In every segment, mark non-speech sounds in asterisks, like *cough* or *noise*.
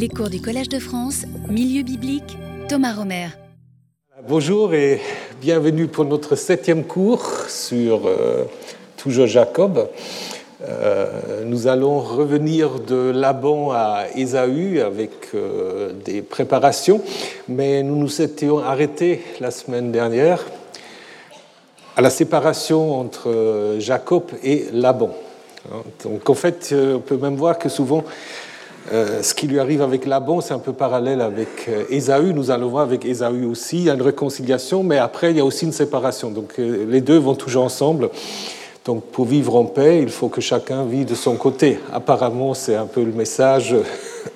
Les cours du Collège de France, Milieu biblique, Thomas Romer. Bonjour et bienvenue pour notre septième cours sur euh, toujours Jacob. Euh, nous allons revenir de Laban à Ésaü avec euh, des préparations, mais nous nous étions arrêtés la semaine dernière à la séparation entre Jacob et Laban. Donc en fait, on peut même voir que souvent, ce qui lui arrive avec Laban, c'est un peu parallèle avec Ésaü. Nous allons voir avec Ésaü aussi, il y a une réconciliation, mais après, il y a aussi une séparation. Donc les deux vont toujours ensemble. Donc pour vivre en paix, il faut que chacun vive de son côté. Apparemment, c'est un peu le message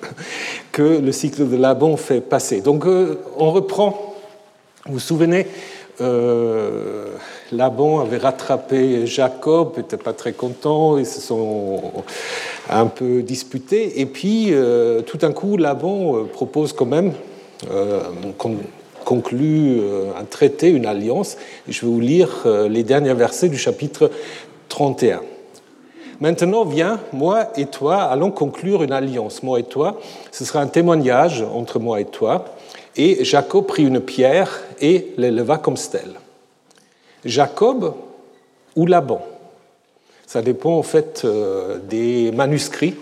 *laughs* que le cycle de Laban fait passer. Donc on reprend. Vous vous souvenez, euh, Laban avait rattrapé Jacob, n'était pas très content, ils se sont un peu disputés. Et puis, euh, tout d'un coup, Laban euh, propose quand même qu'on conclut un traité, une alliance. Je vais vous lire les derniers versets du chapitre 31. Maintenant, viens, moi et toi, allons conclure une alliance, moi et toi. Ce sera un témoignage entre moi et toi. Et Jacob prit une pierre et l'éleva comme stèle. Jacob ou Laban Ça dépend en fait des manuscrits.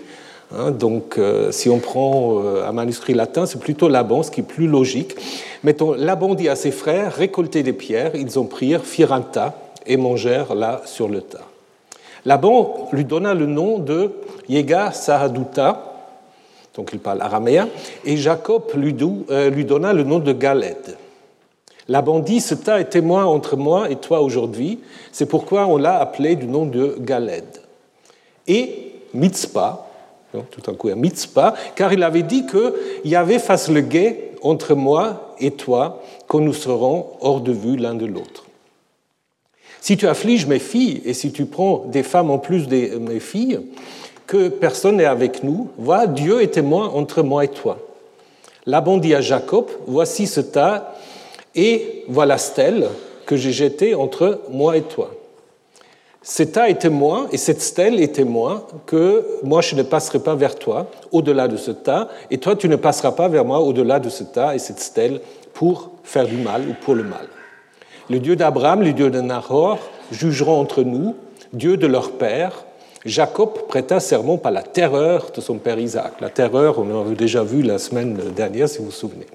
donc si on prend un manuscrit latin, c'est plutôt Laban, ce qui est plus logique. Mettons, Laban dit à ses frères, récoltez des pierres, ils en prirent, firent un tas et mangèrent là sur le tas. Laban lui donna le nom de Yega Sahaduta, donc il parle araméen, et Jacob lui, donna le nom de Galed. Laban dit Ce tas est témoin entre moi et toi aujourd'hui, c'est pourquoi on l'a appelé du nom de Galed. Et Mitzpah, tout un coup, Mitzpah, car il avait dit qu'il y avait face le guet entre moi et toi, quand nous serons hors de vue l'un de l'autre. Si tu affliges mes filles et si tu prends des femmes en plus de mes filles, que personne n'est avec nous, vois, Dieu est témoin entre moi et toi. Laban dit à Jacob Voici ce tas et voilà stèle que j'ai jetée entre moi et toi. Cet tas est témoin et cette stèle est témoin que moi je ne passerai pas vers toi au-delà de ce tas et toi tu ne passeras pas vers moi au-delà de ce tas et cette stèle pour faire du mal ou pour le mal. Le Dieu d'Abraham, le Dieu de Nahor jugeront entre nous, Dieu de leur père. Jacob prêta serment par la terreur de son père Isaac. La terreur, on l'avait déjà vu la semaine dernière si vous vous souvenez.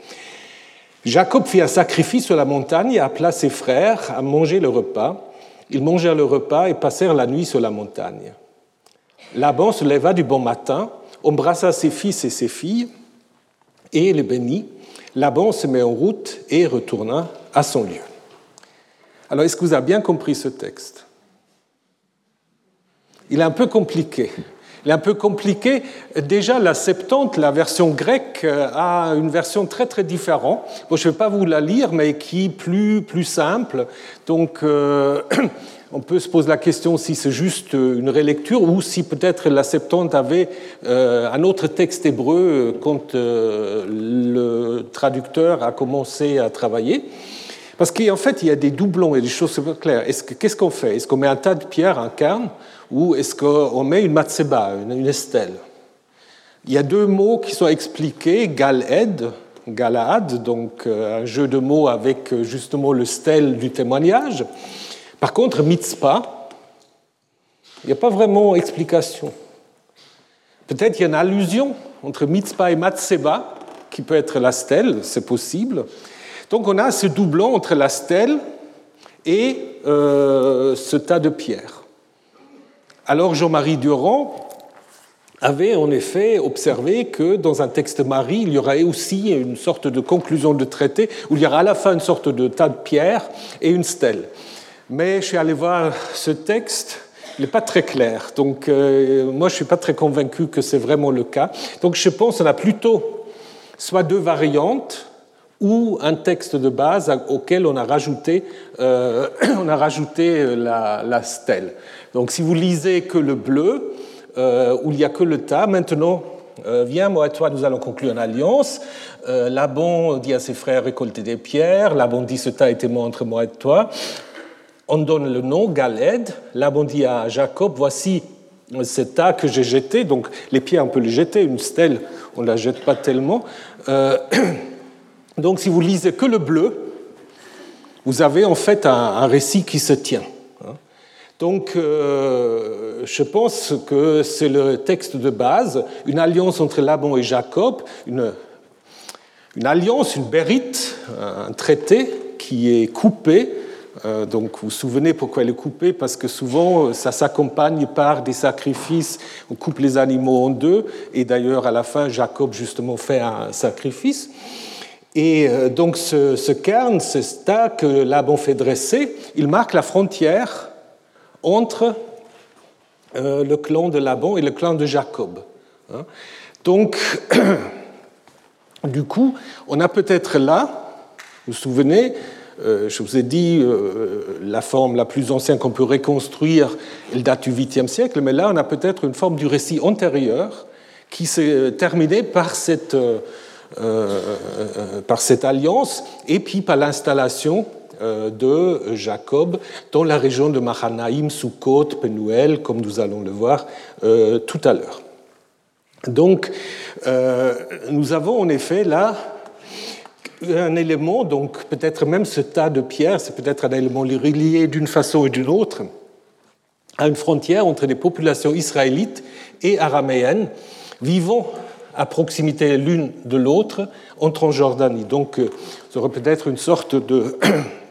Jacob fit un sacrifice sur la montagne et appela ses frères à manger le repas. Ils mangèrent le repas et passèrent la nuit sur la montagne. Laban se leva du bon matin, embrassa ses fils et ses filles et les bénit. Laban se met en route et retourna à son lieu. Alors, est-ce que vous avez bien compris ce texte? Il est un peu compliqué. Il est un peu compliqué. Déjà, la Septante, la version grecque, a une version très très différente. Bon, je ne vais pas vous la lire, mais qui est plus, plus simple. Donc, euh, *clears throat* on peut se poser la question si c'est juste une relecture ou si peut-être la Septante avait euh, un autre texte hébreu quand euh, le traducteur a commencé à travailler. Parce qu'en fait, il y a des doublons et des choses claires. Qu'est-ce qu'on fait? Est-ce qu'on met un tas de pierres, un carne, ou est-ce qu'on met une matseba, une, estelle? Il y a deux mots qui sont expliqués, Galed, Galaad, donc un jeu de mots avec justement le stèle du témoignage. Par contre, mitzpah, il n'y a pas vraiment explication. Peut-être qu'il y a une allusion entre mitzpah et matseba, qui peut être la stèle, c'est possible. Donc on a ce doublon entre la stèle et euh, ce tas de pierres. Alors Jean-Marie Durand avait en effet observé que dans un texte Marie, il y aurait aussi une sorte de conclusion de traité où il y aura à la fin une sorte de tas de pierres et une stèle. Mais je suis allé voir ce texte, il n'est pas très clair. Donc euh, moi, je ne suis pas très convaincu que c'est vraiment le cas. Donc je pense qu'on a plutôt soit deux variantes, ou un texte de base auquel on a rajouté, euh, *clears throat* on a rajouté la, la, stèle. Donc si vous lisez que le bleu, euh, où il n'y a que le tas, maintenant, euh, viens, moi et toi, nous allons conclure une alliance. Euh, Laban dit à ses frères, récoltez des pierres. Laban dit, ce tas est témoin entre moi et toi. On donne le nom, Galed. Laban dit à Jacob, voici ce tas que j'ai jeté. Donc les pierres, on peut les jeter. Une stèle, on ne la jette pas tellement. *clears throat* donc si vous lisez que le bleu, vous avez en fait un, récit qui se tient. Donc, je pense que c'est le texte de base, une alliance entre Laban et Jacob, une, alliance, une bérite, un traité qui est coupé euh, donc vous vous souvenez pourquoi elle est coupée? Parce que souvent euh, ça s'accompagne par des sacrifices. On coupe les animaux en deux, et d'ailleurs à la fin Jacob justement fait un sacrifice. Et euh, donc ce, ce cairn, ce stade que Laban fait dresser, il marque la frontière entre le clan de Laban et le clan de Jacob. Hein. Donc, *clears throat* du coup, on a peut-être là, vous vous souvenez, euh, je vous ai dit, euh, la forme la plus ancienne qu'on peut reconstruire, elle date du 8e siècle, mais là, on a peut-être une forme du récit antérieur qui s'est terminée par cette, euh, par cette alliance et puis par l'installation de Jacob dans la région de Mahanaïm, Sukkot, Penuel, comme nous allons le voir tout à l'heure. Donc, nous avons en effet là un élément, donc peut-être même ce tas de pierres, c'est peut-être un élément relié d'une façon ou d'une autre à une frontière entre les populations israélites et araméennes vivant à proximité l'une de l'autre en Transjordanie. Donc, euh, ce serait peut-être une sorte de, *clears throat*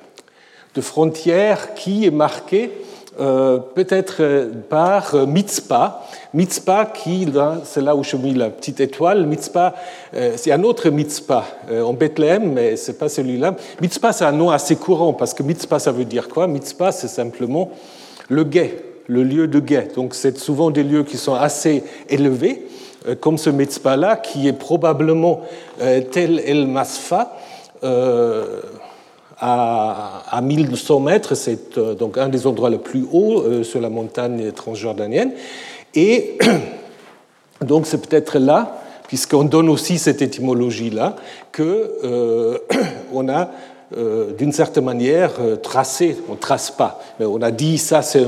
de frontière qui est marquée euh, peut-être euh, par euh, Mitzpah. Mitzpah, qui, c'est là où je mis la petite étoile, Mitzpah, c'est un autre Mitzpah en Bethléem, mais ce n'est pas celui-là. Mitzpah, c'est un nom assez courant, parce que Mitzpah, ça veut dire quoi? Mitzpah, c'est simplement le guet, le lieu de guet. Donc, c'est souvent des lieux qui sont assez élevés, comme ce Mitzpah-là, qui est probablement tel El Masfa à, 1200 mètres, c'est euh, donc un des endroits les plus hauts euh, sur la montagne transjordanienne. Et *clears throat* donc c'est peut-être là, puisqu'on donne aussi cette étymologie-là, qu'on euh, *clears throat* a d'une certaine manière tracé, on ne trace pas, mais on a dit ça c'est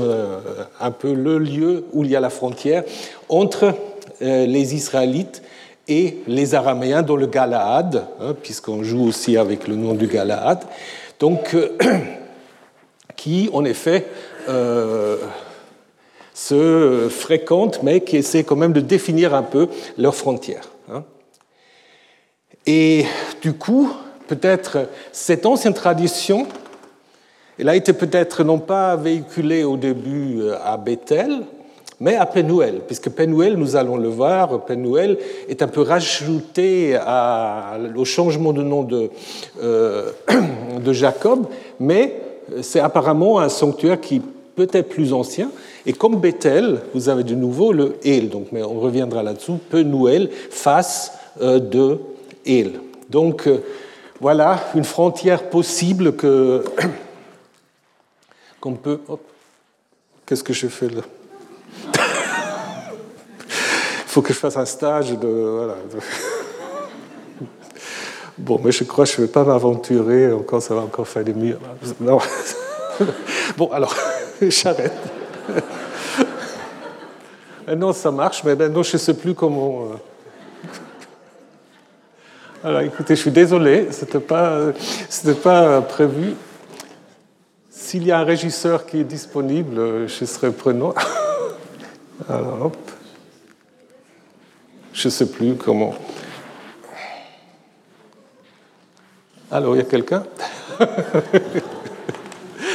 un peu le lieu où il y a la frontière entre les Israélites et les Araméens dans le Galaad, hein, puisqu'on joue aussi avec le nom du Galaad donc euh, *clears throat* qui en effet euh, se fréquentent, mais qui essaient quand même de définir un peu leurs frontières. Hein. Et du coup, peut-être cette ancienne tradition, elle a été peut-être non pas véhiculée au début euh, à Bethel, mais à Penuel, puisque Penuel, nous allons le voir, Penuel est un peu rajouté au changement de nom de, euh, *clears throat* Jacob, mais c'est apparemment un sanctuaire qui peut être plus ancien. Et comme Bethel, vous avez de nouveau le El, donc, mais on reviendra là-dessous, Penuel, face euh, de El. Donc euh, voilà une frontière possible que *clears throat* qu'on peut. Qu'est-ce que je fais là? Faut que je fasse un stage de. Voilà. *laughs* Bon, mais je crois que je ne vais pas m'aventurer, encore, ça va encore faire des murs. Non. *laughs* Bon, alors, *laughs* j'arrête. Non, ça marche, mais maintenant je ne sais plus comment. Euh. Alors, écoutez, je suis désolé, ce n'était pas, pas prévu. S'il y a un régisseur qui est disponible, je serai prenant. Alors, hop. Je ne sais plus comment. Alors, il y a quelqu'un? *laughs*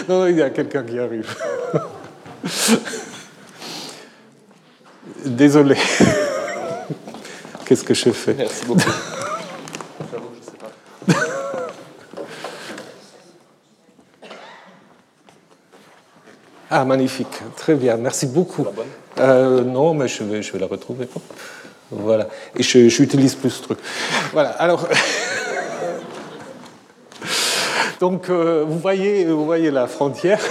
Non, non, il y a quelqu'un qui arrive. *laughs* Désolé. *laughs* Qu'est-ce que je fais? Merci beaucoup. Ah, magnifique. Très bien. Merci beaucoup. Euh, non, mais je vais, je vais la retrouver. Voilà. Et j'utilise plus ce truc. Voilà. Alors. *laughs* Donc, euh, vous, voyez, vous voyez la frontière. *laughs*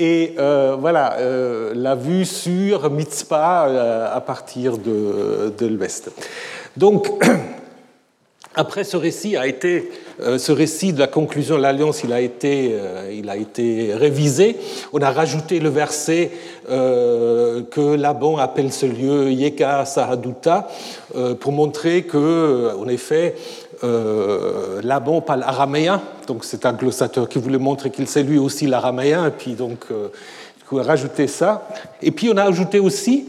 Et euh, voilà, euh, la vue sur Mitzpah à partir de, de l'ouest. Donc, *clears throat* après, ce récit a été, euh, ce récit de la conclusion de l'alliance, il a été, euh, il a été révisé. On a rajouté le verset euh, que Laban appelle ce lieu Yeka Sahaduta pour montrer que, en effet, Laban parle araméen. Donc, c'est un glossateur qui voulait montrer qu'il sait lui aussi l'araméen. Et puis, donc, on a rajouté ça. Et puis, on a ajouté aussi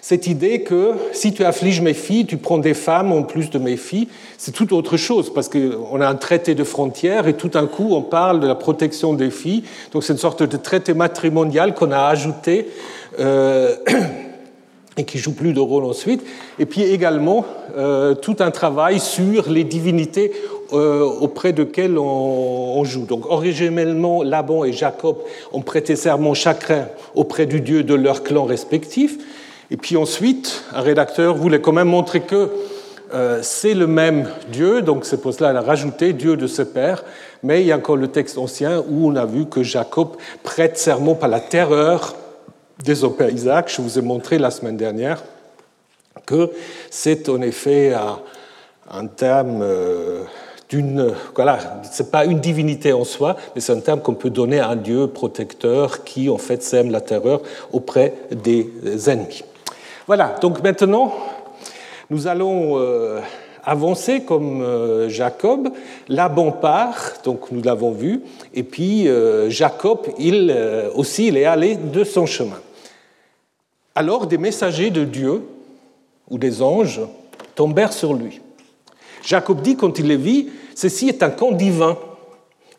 cette idée que si tu affliges mes filles, tu prends des femmes en plus de mes filles, c'est tout autre chose, parce qu'on a un traité de frontières et tout un coup on parle de la protection des filles. Donc c'est une sorte de traité matrimonial qu'on a ajouté euh, *clears throat* et qui joue plus de rôle ensuite. Et puis également euh, tout un travail sur les divinités euh, auprès desquelles on, on, joue. Donc originellement, Laban et Jacob ont prêté serment chacun auprès du Dieu de leur clan respectif. Et puis ensuite, un rédacteur voulait quand même montrer que euh, c'est le même Dieu, donc c'est pour cela qu'il a rajouté Dieu de ses pères, mais il y a encore le texte ancien où on a vu que Jacob prête serment par la terreur des père Isaac. Je vous ai montré la semaine dernière que c'est en effet un, terme euh, d'une. Voilà, c'est pas une divinité en soi, mais c'est un terme qu'on peut donner à un Dieu protecteur qui en fait sème la terreur auprès des ennemis. Voilà, donc maintenant, nous allons euh, avancer comme euh, Jacob. Laban part, donc nous l'avons vu, et puis euh, Jacob, il aussi, il est allé de son chemin. Alors des messagers de Dieu ou des anges tombèrent sur lui. Jacob dit quand il les vit, ceci est un camp divin.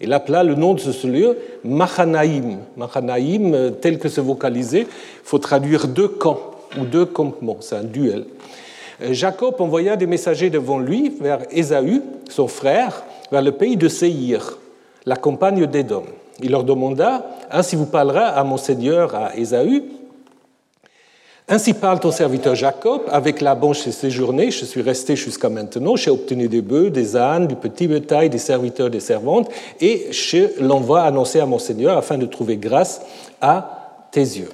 Il appela le nom de ce lieu Machanaïm. Machanaïm, tel que c'est vocalisé, il faut traduire deux camps ou deux campements, c'est un duel. Euh, Jacob envoya des messagers devant lui vers Ésaü, son frère, vers le pays de Séhir, la campagne d'Édom. Il leur demanda Ainsi vous parlera à mon seigneur, à Ésaü. Ainsi parle ton serviteur Jacob, avec la banche j'ai séjourné, je suis resté jusqu'à maintenant, j'ai obtenu des bœufs, des ânes, du petit bétail, des serviteurs, des servantes, et je l'envoie annoncer à mon Seigneur afin de trouver grâce à tes yeux.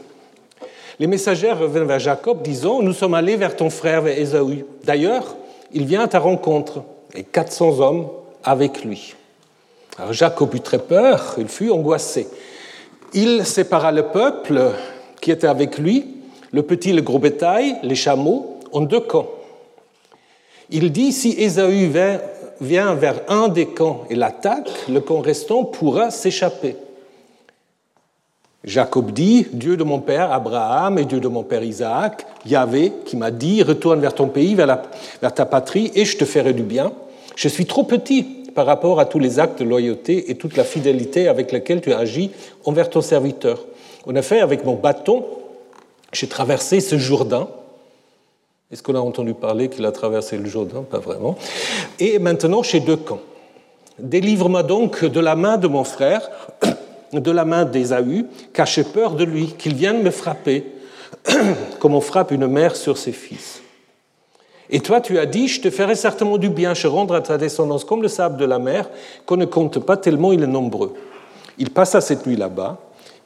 Les messagères reviennent vers Jacob, disant Nous sommes allés vers ton frère, vers Ésaü. D'ailleurs, il vient à ta rencontre, et 400 hommes avec lui. Alors Jacob eut très peur, il fut angoissé. Il sépara le peuple qui était avec lui, le petit, le gros bétail, les chameaux, en deux camps. Il dit Si Ésaü vient vers un des camps et l'attaque, le camp restant pourra s'échapper. Jacob dit, Dieu de mon père Abraham et Dieu de mon père Isaac, Yahvé, qui m'a dit, retourne vers ton pays, vers, ta patrie, et je te ferai du bien. Je suis trop petit par rapport à tous les actes de loyauté et toute la fidélité avec laquelle tu agis envers ton serviteur. En effet, avec mon bâton, j'ai traversé ce Jourdain. Est-ce qu'on a entendu parler qu'il a traversé le Jourdain? Pas vraiment. Et maintenant, j'ai deux camps. Délivre-moi donc de la main de mon frère de la main d'Ésaü, car j'ai peur de lui, qu'il vienne me frapper, *clears throat* comme on frappe une mère sur ses fils. Et toi, tu as dit, je te ferai certainement du bien, je rendrai à ta descendance comme le sable de la mer, qu'on ne compte pas tellement il est nombreux. Il passa cette nuit là-bas.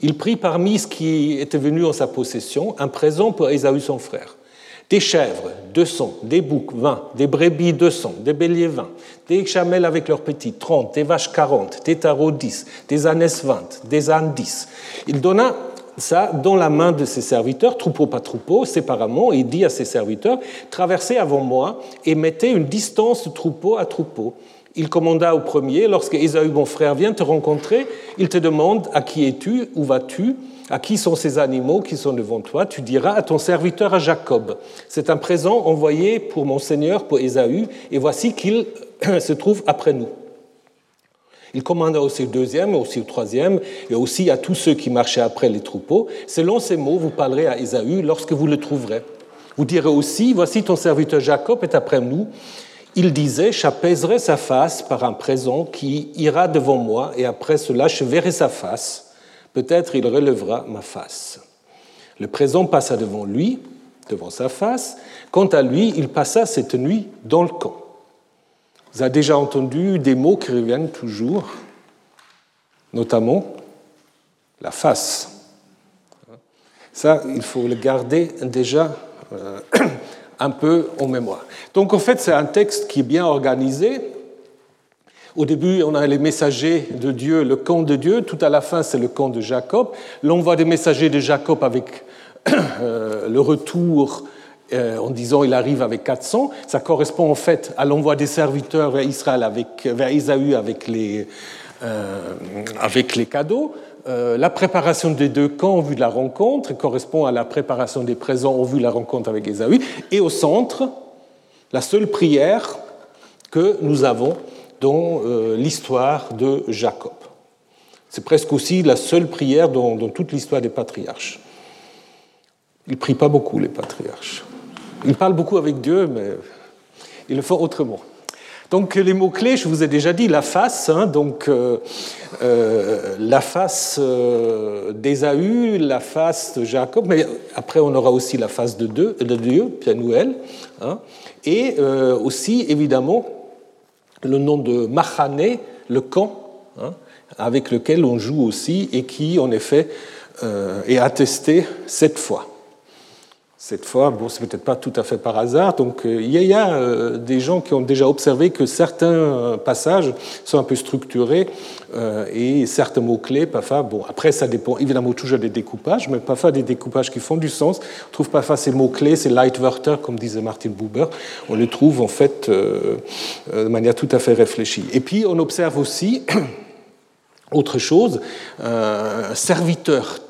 Il prit parmi ce qui était venu en sa possession un présent pour Ésaü son frère des chèvres, 200, des boucs, 20, des brebis, 200, des béliers, 20, des chamelles avec leurs petits, 30, des vaches, 40, des tarots, 10, des ânes, 20, des ânes, 10. Il donna ça dans la main de ses serviteurs, troupeau par troupeau, séparément, et dit à ses serviteurs, traversez avant moi et mettez une distance de troupeau à troupeau. Il commanda au premier, lorsque Ésaü, mon frère, vient te rencontrer, il te demande à qui es-tu, où vas-tu? À qui sont ces animaux qui sont devant toi? Tu diras à ton serviteur à Jacob. C'est un présent envoyé pour mon Seigneur, pour Ésaü, et voici qu'il *clears throat* se trouve après nous. Il commanda aussi au deuxième, aussi au troisième, et aussi à tous ceux qui marchaient après les troupeaux. Selon ces mots, vous parlerez à Ésaü lorsque vous le trouverez. Vous direz aussi, voici ton serviteur Jacob est après nous. Il disait, j'apaiserai sa face par un présent qui ira devant moi, et après cela, je verrai sa face. Peut-être il relèvera ma face. Le présent passa devant lui, devant sa face. Quant à lui, il passa cette nuit dans le camp. Vous avez déjà entendu des mots qui reviennent toujours, notamment la face. Ça, il faut le garder déjà euh, *clears throat* un peu en mémoire. Donc en fait, c'est un texte qui est bien organisé. Au début, on a les messagers de Dieu, le camp de Dieu. Tout à la fin, c'est le camp de Jacob. L'envoi des messagers de Jacob avec *clears throat* euh, le retour euh, en disant il arrive avec 400. Ça correspond en fait à l'envoi des serviteurs vers Israël, avec, vers Isaü avec les, euh, avec les cadeaux. La préparation des deux camps en vue de la rencontre correspond à la préparation des présents en vue de la rencontre avec Ésaü. Et au centre, la seule prière que nous avons dans euh, l'histoire de Jacob. C'est presque aussi la seule prière dans, toute l'histoire des patriarches. Ils ne prient pas beaucoup, les patriarches. Ils parlent beaucoup avec Dieu, mais ils le font autrement. Donc les mots-clés, je vous ai déjà dit, la face, hein, donc euh, euh, la face euh, d'Ésaü, la face de Jacob, mais après on aura aussi la face de Dieu, de Dieu Pianouel, hein, et aussi évidemment le nom de Mahané, le camp, hein, avec lequel on joue aussi et qui en effet est attesté cette fois cette fois, bon, c'est peut-être pas tout à fait par hasard. Donc, euh, il y a, euh, des gens qui ont déjà observé que certains euh, passages sont un peu structurés et certains mots-clés, parfois, bon, après, ça dépend évidemment toujours des découpages, mais parfois des découpages qui font du sens. On trouve parfois ces mots-clés, ces Leitwörter, comme disait Martin Buber, on les trouve en fait de manière tout à fait réfléchie. Et puis, on observe aussi *coughs* autre chose, un serviteur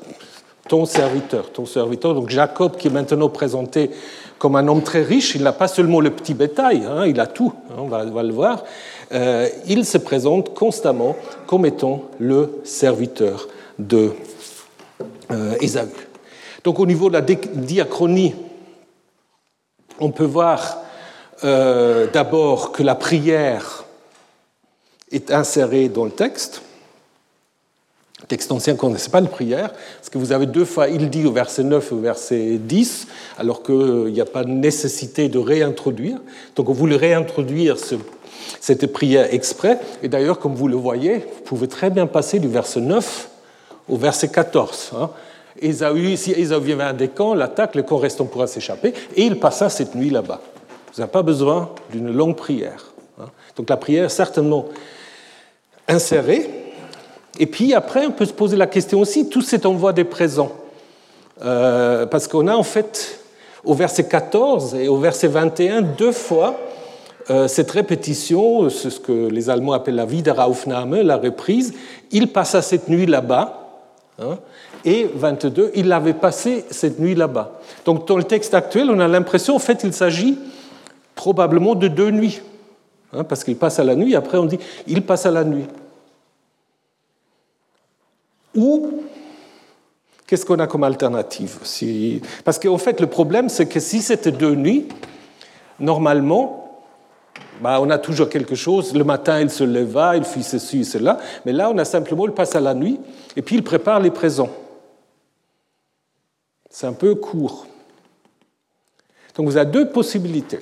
ton serviteur, ton serviteur. Donc Jacob, qui est maintenant présenté comme un homme très riche, il n'a pas seulement le petit bétail, hein, il a tout, hein, on, va, le voir. Euh, il se présente constamment comme étant le serviteur de euh, Donc au niveau de la diachronie, on peut voir euh, d'abord que la prière est insérée dans le texte texte ancien qu'on ne connaissait pas le prière, parce que vous avez deux fois il dit au verset 9 et au verset 10, alors qu'il n'y a pas de nécessité de réintroduire. Donc on voulait réintroduire cette prière exprès, et d'ailleurs, comme vous le voyez, vous pouvez très bien passer du verset 9 au verset 14. Hein. si Ésaü vient des camps, l'attaque, le camp restant pourra s'échapper, et il passa cette nuit là-bas. Vous n'avez pas besoin d'une longue prière. Hein. Donc la prière certainement insérée, et puis après, on peut se poser la question aussi, tout cet envoi des présents. Euh, parce qu'on a en fait, au verset 14 et au verset 21, deux fois euh, cette répétition, c'est ce que les Allemands appellent la Wiederaufnahme, la reprise. Il passa cette nuit là-bas. Hein, et 22, il avait passé cette nuit là-bas. Donc dans le texte actuel, on a l'impression, en fait, il s'agit probablement de deux nuits. Hein, parce qu'il passe à la nuit, après on dit il passe à la nuit. Ou qu'est-ce qu'on a comme alternative Parce qu'en fait, le problème, c'est que si c'était deux nuits, normalement, bah, on a toujours quelque chose. Le matin, il se leva, il fit ceci et cela. Mais là, on a simplement, il passe à la nuit, et puis il prépare les présents. C'est un peu court. Donc vous avez deux possibilités.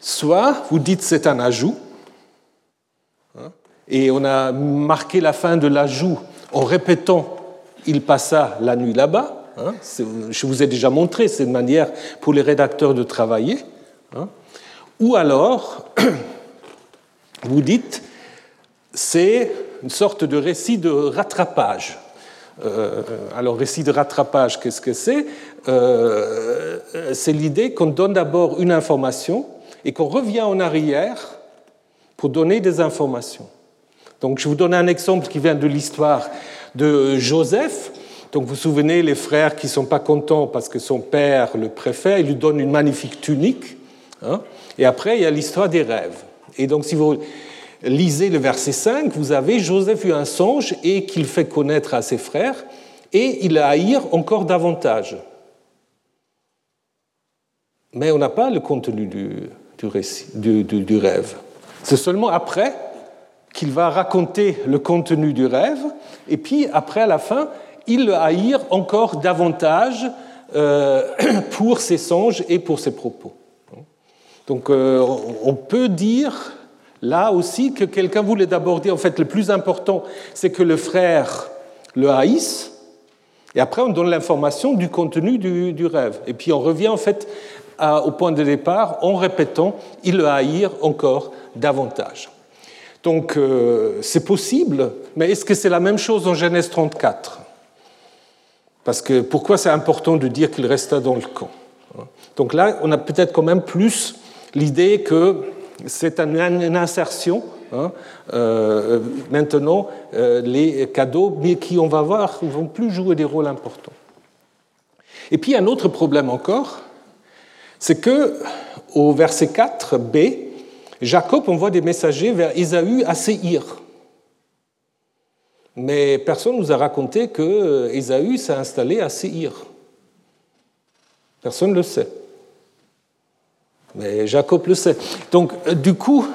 Soit vous dites c'est un ajout, et on a marqué la fin de l'ajout en répétant il passa la nuit là-bas. Hein. je vous ai déjà montré, c'est une manière pour les rédacteurs de travailler. Hein. Ou alors, *clears throat* vous dites, c'est une sorte de récit de rattrapage. Euh, alors, récit de rattrapage, qu'est-ce que c'est? Euh, C'est l'idée qu'on donne d'abord une information et qu'on revient en arrière pour donner des informations. Donc, je vous donne un exemple qui vient de l'histoire de Joseph. Donc, vous vous souvenez, les frères qui ne sont pas contents parce que son père, le préfet, il lui donne une magnifique tunique. Hein. et après, il y a l'histoire des rêves. Et donc, si vous lisez le verset 5, vous avez Joseph eut un songe et qu'il fait connaître à ses frères, et il a haïr encore davantage. Mais on n'a pas le contenu du, du, du rêve. C'est seulement après qu'il va raconter le contenu du rêve, et puis après, à la fin, il le haïr encore davantage euh, *clears throat* pour ses songes et pour ses propos. Donc euh, on peut dire là aussi que quelqu'un voulait d'abord dire, en fait, le plus important, c'est que le frère le haïsse, Et après, on donne l'information du contenu du, rêve. Et puis on revient en fait au point de départ en répétant ils le haïrent encore davantage. Donc euh, c'est possible, mais est-ce que c'est la même chose en Genèse 34 Parce que pourquoi c'est important de dire qu'il resta dans le camp Donc là, on a peut-être quand même plus l'idée que c'est une insertion. Hein. Euh, maintenant, euh, les cadeaux, mais qui on va voir, ne vont plus jouer des rôles importants. Et puis un autre problème encore, c'est que au verset 4b, Jacob envoie des messagers vers Ésaü à Séhir. Mais personne ne nous a raconté que Ésaü s'est installé à Séhir. Personne ne le sait. Mais Jacob le sait. Donc, euh, du coup,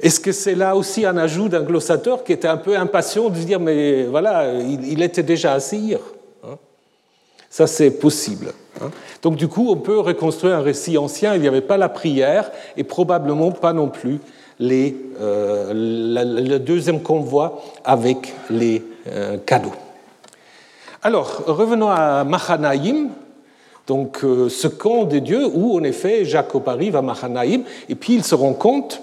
est-ce que c'est là aussi un ajout d'un glossateur qui était un peu impatient de dire, mais voilà, il, était déjà à Séhir? Ça, c'est possible. Hein. Donc du coup, on peut reconstruire un récit ancien. Il n'y avait pas la prière et probablement pas non plus euh, le deuxième convoi avec les euh, cadeaux. Alors, revenons à Mahanaïm, donc euh, ce camp des dieux où en effet Jacob arrive à Mahanaïm et puis il se rend compte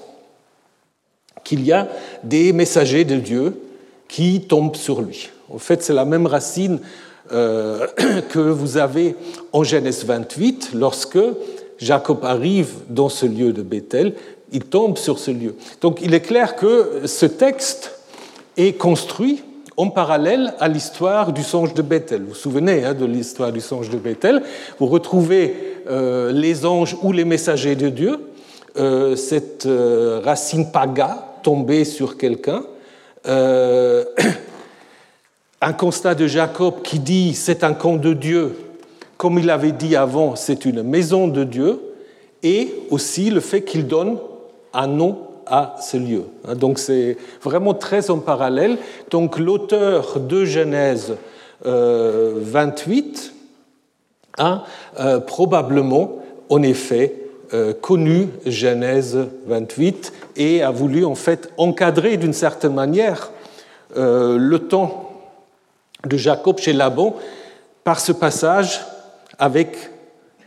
qu'il y a des messagers de Dieu qui tombent sur lui. En fait, c'est la même racine euh, *clears throat* que vous avez en Genèse 28, lorsque Jacob arrive dans ce lieu de Bethel, il tombe sur ce lieu. Donc il est clair que ce texte est construit en parallèle à l'histoire du songe de Bethel. Vous vous souvenez hein, de l'histoire du songe de Bethel Vous retrouvez euh, les anges ou les messagers de Dieu, euh, cette racine paga tombée sur quelqu'un. *clears throat* un constat de Jacob qui dit c'est un camp de Dieu, comme il avait dit avant, c'est une maison de Dieu, et aussi le fait qu'il donne un nom à ce lieu. Hein, donc c'est vraiment très en parallèle. Donc l'auteur de Genèse 28 euh, a euh, probablement, en effet, euh, connu Genèse 28 et a voulu en fait encadrer d'une certaine manière le temps de Jacob chez Laban par ce passage avec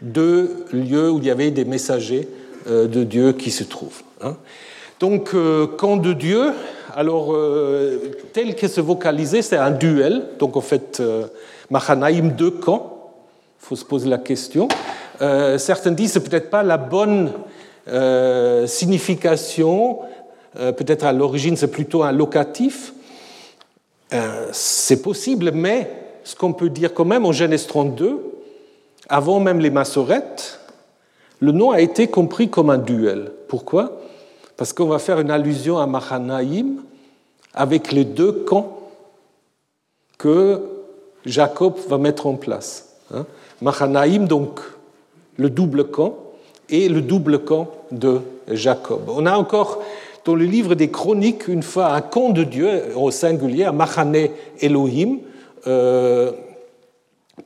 deux lieux où il y avait des messagers euh, de Dieu qui se trouvent. Hein. Donc, euh, camp de Dieu, alors, euh, tel que se vocalisé, c'est un duel. Donc, en fait, Mahanaïm, deux camps. Il faut se poser la question. certains disent que ce peut-être pas la bonne signification. peut-être à l'origine, c'est plutôt un locatif. Euh, c'est possible, mais ce qu'on peut dire quand même en Genèse 32, avant même les massorettes, le nom a été compris comme un duel. Pourquoi? Parce qu'on va faire une allusion à Mahanaïm avec les deux camps que Jacob va mettre en place. Hein. Mahanaïm, donc le double camp, et le double camp de Jacob. On a encore dans le livre des Chroniques, une fois, un camp de Dieu au singulier, un Mahane Elohim, euh,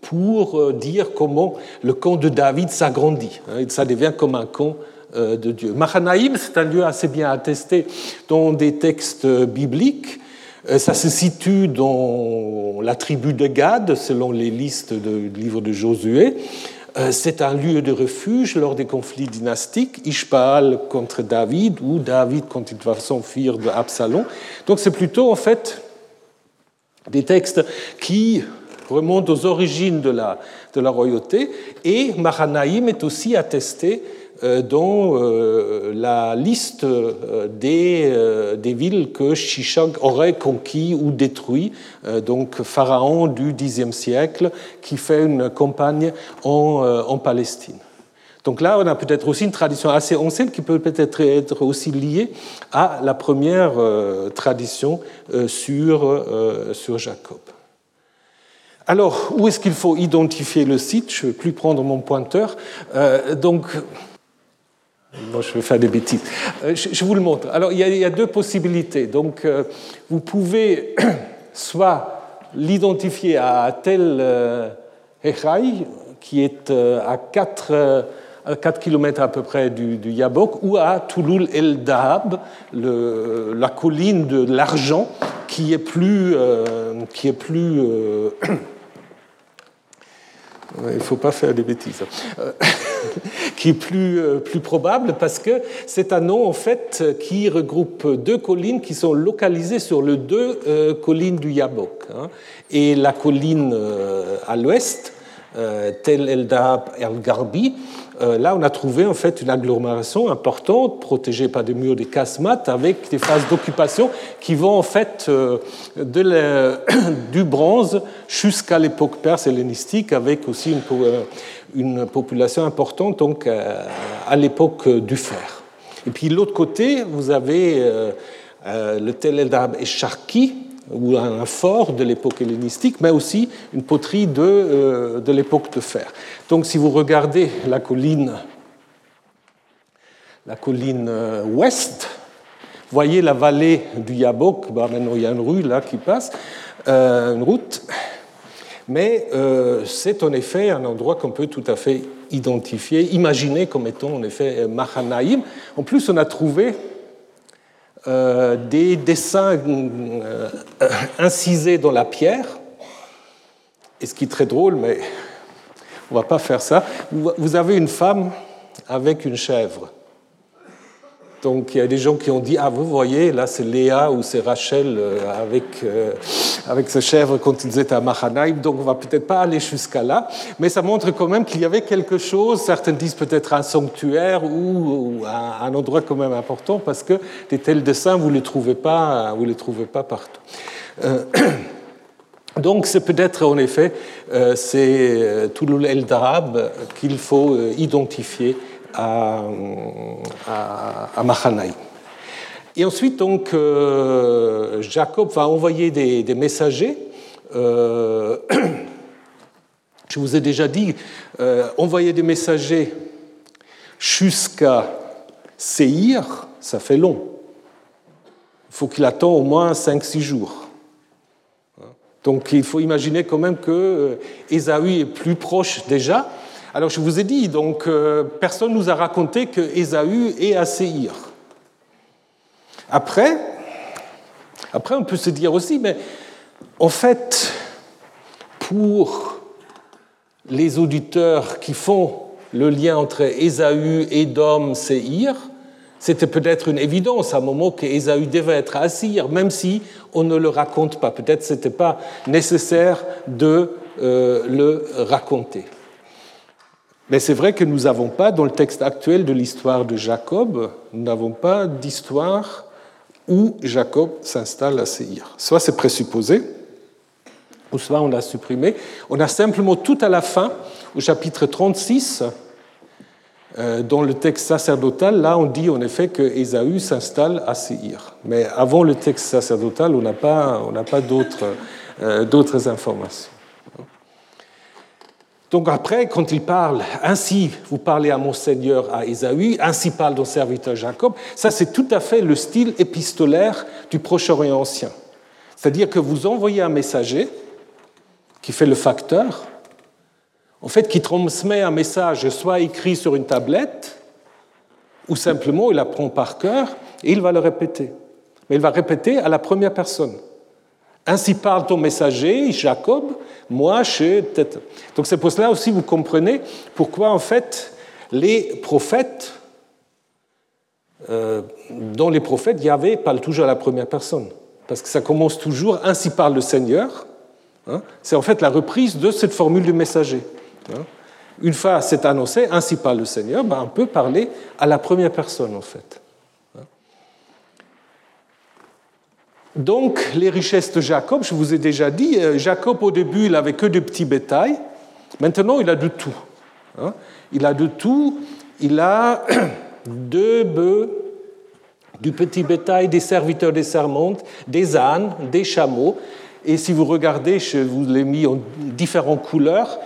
pour euh, dire comment le camp de David s'agrandit. Hein, ça devient comme un camp euh, de Dieu. Mahanaïm, c'est un lieu assez bien attesté dans des textes bibliques. Ça se situe dans la tribu de Gad, selon les listes du livre de Josué. Euh, c'est un lieu de refuge lors des conflits dynastiques, Ishbaal contre David ou David quand il va s'enfuir de Absalom. Donc c'est plutôt en fait des textes qui remontent aux origines de la, de la royauté et Mahanaïm est aussi attesté dans euh, la liste euh, des, des villes que Shishak aurait conquis ou détruit, donc pharaon du Xe siècle qui fait une campagne en, en Palestine. Donc là, on a peut-être aussi une tradition assez ancienne qui peut peut-être être aussi liée à la première tradition sur, sur Jacob. Alors, où est-ce qu'il faut identifier le site? Je ne vais plus prendre mon pointeur. donc, Bon, je vais faire des bêtises. Euh, je vous le montre. Alors, il y a, deux possibilités. Donc, euh, vous pouvez *clears throat* soit l'identifier à tel euh, qui est à 4, 4 km à peu près du, Yabok, ou à Touloul El Dahab, la colline de l'argent, qui est plus, qui est plus *clears throat* il ne faut pas faire des bêtises, euh, *laughs* qui est plus, euh, plus probable parce que c'est un nom en fait qui regroupe deux collines qui sont localisées sur les deux collines du Yabok. Hein. Et la colline à l'ouest, Tel El-Dahab El-Garbi, euh, là, on a trouvé en fait une agglomération importante, protégée par des murs de casse avec des phases d'occupation qui vont en fait euh, *coughs* du bronze jusqu'à l'époque perse hellénistique, avec aussi une, euh, population importante donc à l'époque du fer. Et puis l'autre côté, vous avez le Tel El et Sharki, ou un fort de l'époque hellénistique, mais aussi une poterie de, euh, de l'époque de fer. Donc si vous regardez la colline, la colline euh, ouest, voyez la vallée du Yabok, bah, maintenant il y a une rue là qui passe, euh, une route, mais c'est en effet un endroit qu'on peut tout à fait identifier, imaginer comme étant en effet Mahanaïm. En plus, on a trouvé euh, des dessins euh, incisés dans la pierre. Et ce qui est très drôle, mais on ne va pas faire ça. Vous avez une femme avec une chèvre. Donc il y a des gens qui ont dit Ah, vous voyez, là c'est Léa ou c'est Rachel euh, avec, euh, avec ce chèvre quand ils étaient à Mahanaïm, donc on va peut-être pas aller jusqu'à là, mais ça montre quand même qu'il y avait quelque chose, certains disent peut-être un sanctuaire ou, un, endroit quand même important, parce que des tels dessins, vous ne les, trouvez pas, les trouvez pas partout. Euh, *clears throat* donc c'est peut-être en effet c'est Touloul El Darab qu'il faut identifier à, à. Et ensuite, donc, euh, Jacob va envoyer des, messagers. Euh, *clears throat* je vous ai déjà dit, euh, envoyer des messagers jusqu'à Seir, ça fait long. Il faut qu'il attend au moins 5-6 jours. Donc il faut imaginer quand même que Ésaü est plus proche déjà, alors je vous ai dit, donc euh, personne ne nous a raconté que Ésaü est à Séhir. Après, après, on peut se dire aussi, mais en fait, pour les auditeurs qui font le lien entre Ésaü, Édom, Séhir, c'était peut-être une évidence à un moment qu'Ésaü devait être à Séhir, même si on ne le raconte pas. Peut-être ce n'était pas nécessaire de euh, le raconter. Mais c'est vrai que nous n'avons pas, dans le texte actuel de l'histoire de Jacob, nous n'avons pas d'histoire où Jacob s'installe à Séhir. Soit c'est présupposé, ou soit on l'a supprimé. On a simplement tout à la fin, au chapitre 36, euh, dans le texte sacerdotal, là on dit en effet que Ésaü s'installe à Séhir. Mais avant le texte sacerdotal, on n'a pas, pas euh, d'autres informations. Donc après, quand il parle, ainsi vous parlez à mon Seigneur, à Ésaü, ainsi parle ton serviteur Jacob, ça c'est tout à fait le style épistolaire du Proche-Orient ancien. C'est-à-dire que vous envoyez un messager qui fait le facteur, en fait qui transmet un message soit écrit sur une tablette, ou simplement il apprend par cœur et il va le répéter. Mais il va répéter à la première personne. Ainsi parle ton messager, Jacob, moi je... Donc c'est pour cela aussi vous comprenez pourquoi en fait les prophètes, euh, dans les prophètes, Yahvé parle toujours à la première personne. Parce que ça commence toujours Ainsi parle le Seigneur. Hein. c'est en fait la reprise de cette formule du messager. Hein. Une fois c'est annoncé, Ainsi parle le Seigneur, ben, on peut parler à la première personne en fait. Donc, les richesses de Jacob, je vous ai déjà dit, euh, Jacob au début, il avait que de petits bétails. Maintenant, il a de tout. Hein. Il a de tout. Il a *clears throat* deux bœufs, du petit bétail, des serviteurs des sermontes, des ânes, des chameaux. Et si vous regardez, je vous l'ai mis en différentes couleurs,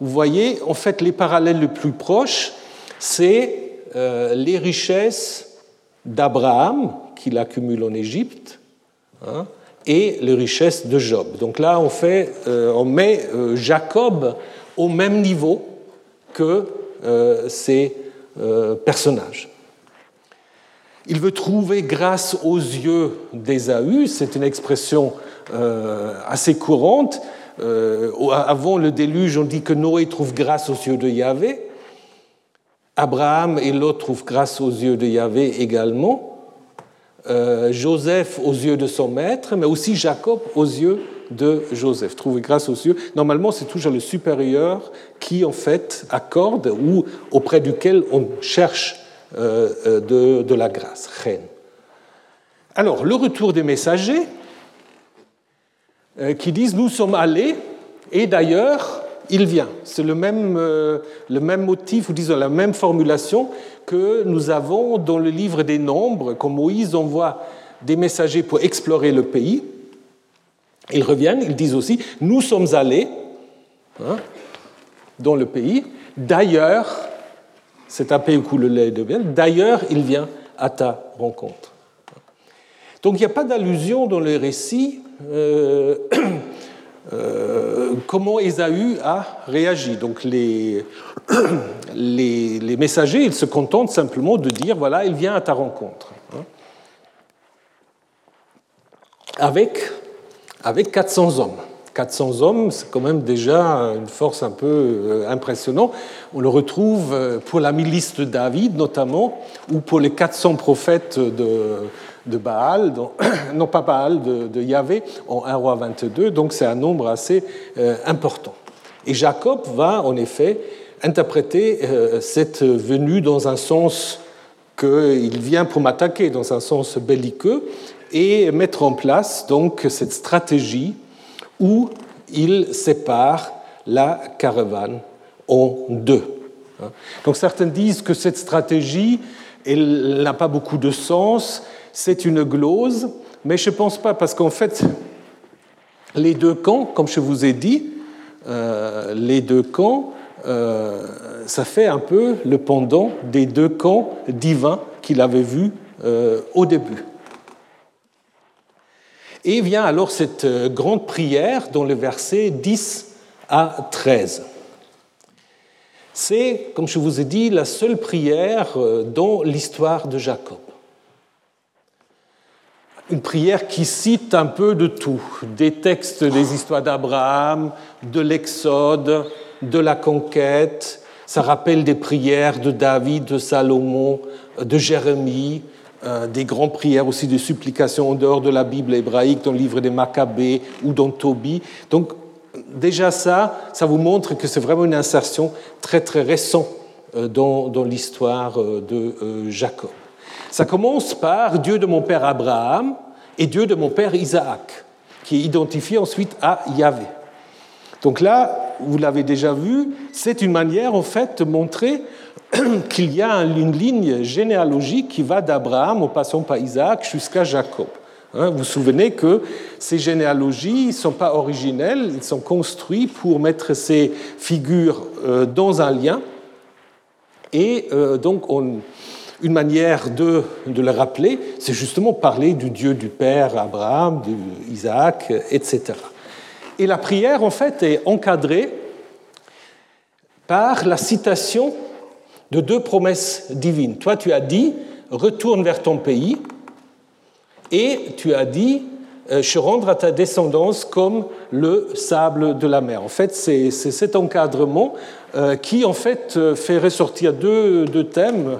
vous voyez, en fait, les parallèles les plus proches, c'est euh, les richesses d'Abraham qu'il accumule en Égypte, Hein, et les richesses de Job. Donc là, on, fait, euh, on met euh, Jacob au même niveau que euh, ces personnages. Il veut trouver grâce aux yeux d'Ésaü, c'est une expression assez courante. avant le déluge, on dit que Noé trouve grâce aux yeux de Yahvé. Abraham et Lot trouvent grâce aux yeux de Yahvé également. Joseph aux yeux de son maître, mais aussi Jacob aux yeux de Joseph. Trouver grâce aux yeux. Normalement, c'est toujours le supérieur qui, en fait, accorde ou auprès duquel on cherche de, de la grâce. Reine. Alors, le retour des messagers euh, qui disent Nous sommes allés, et d'ailleurs, il vient. C'est le même, euh, le même motif, ou disons la même formulation que nous avons dans le livre des Nombres, quand Moïse envoie des messagers pour explorer le pays. Ils reviennent, ils disent aussi Nous sommes allés hein, dans le pays. D'ailleurs, c'est un pays où le lait de bien. D'ailleurs, il vient à ta rencontre. Donc il n'y a pas d'allusion dans le récit euh, *clears throat* euh, comment Ésaü a réagi? Donc *clears throat* les, messagers, ils se contentent simplement de dire, voilà, il vient à ta rencontre. Hein. Avec, avec 400 hommes. 400 hommes, c'est quand même déjà une force un peu euh, impressionnante. On le retrouve pour la milice de David notamment, ou pour les 400 prophètes de, de Baal, *clears throat* non pas Baal, de, Yahvé, en 1 roi 22, donc c'est un nombre assez euh, important. Et Jacob va en effet interpréter euh, cette venue dans un sens qu'il vient pour m'attaquer, dans un sens belliqueux, et mettre en place donc cette stratégie où il sépare la caravane en deux. Donc certains disent que cette stratégie elle n'a pas beaucoup de sens, c'est une glose, mais je ne pense pas, parce qu'en fait, les deux camps, comme je vous ai dit, euh, les deux camps, euh, ça fait un peu le pendant des deux camps divins qu'il avait vus euh, au début. Et vient alors cette grande prière dans le verset 10 à 13. C'est, comme je vous ai dit, la seule prière dans l'histoire de Jacob une prière qui cite un peu de tout, des textes des histoires d'Abraham, de l'Exode, de la conquête. Ça rappelle des prières de David, de Salomon, de Jérémie, euh, des grandes prières aussi de supplications en dehors de la Bible hébraïque, dans le livre des Maccabées ou dans Tobie. Donc déjà ça, ça vous montre que c'est vraiment une insertion très très récente euh, dans, l'histoire euh, de Jacob. Ça commence par Dieu de mon père Abraham et Dieu de mon père Isaac, qui est identifié ensuite à Yahvé. Donc là, vous l'avez déjà vu, c'est une manière en fait de montrer *clears throat* qu'il y a une ligne généalogique qui va d'Abraham en passant par Isaac jusqu'à Jacob. Hein, vous vous souvenez que ces généalogies ne sont pas originelles, ils sont construits pour mettre ces figures euh, dans un lien. Et euh, donc on, une manière de, le rappeler, c'est justement parler du Dieu du Père Abraham, d'Isaac, etc. Et la prière, en fait, est encadrée par la citation de deux promesses divines. Toi, tu as dit, retourne vers ton pays, et tu as dit, euh, je rendre à ta descendance comme le sable de la mer. En fait, c'est cet encadrement euh, qui, en fait, euh, fait ressortir deux, deux thèmes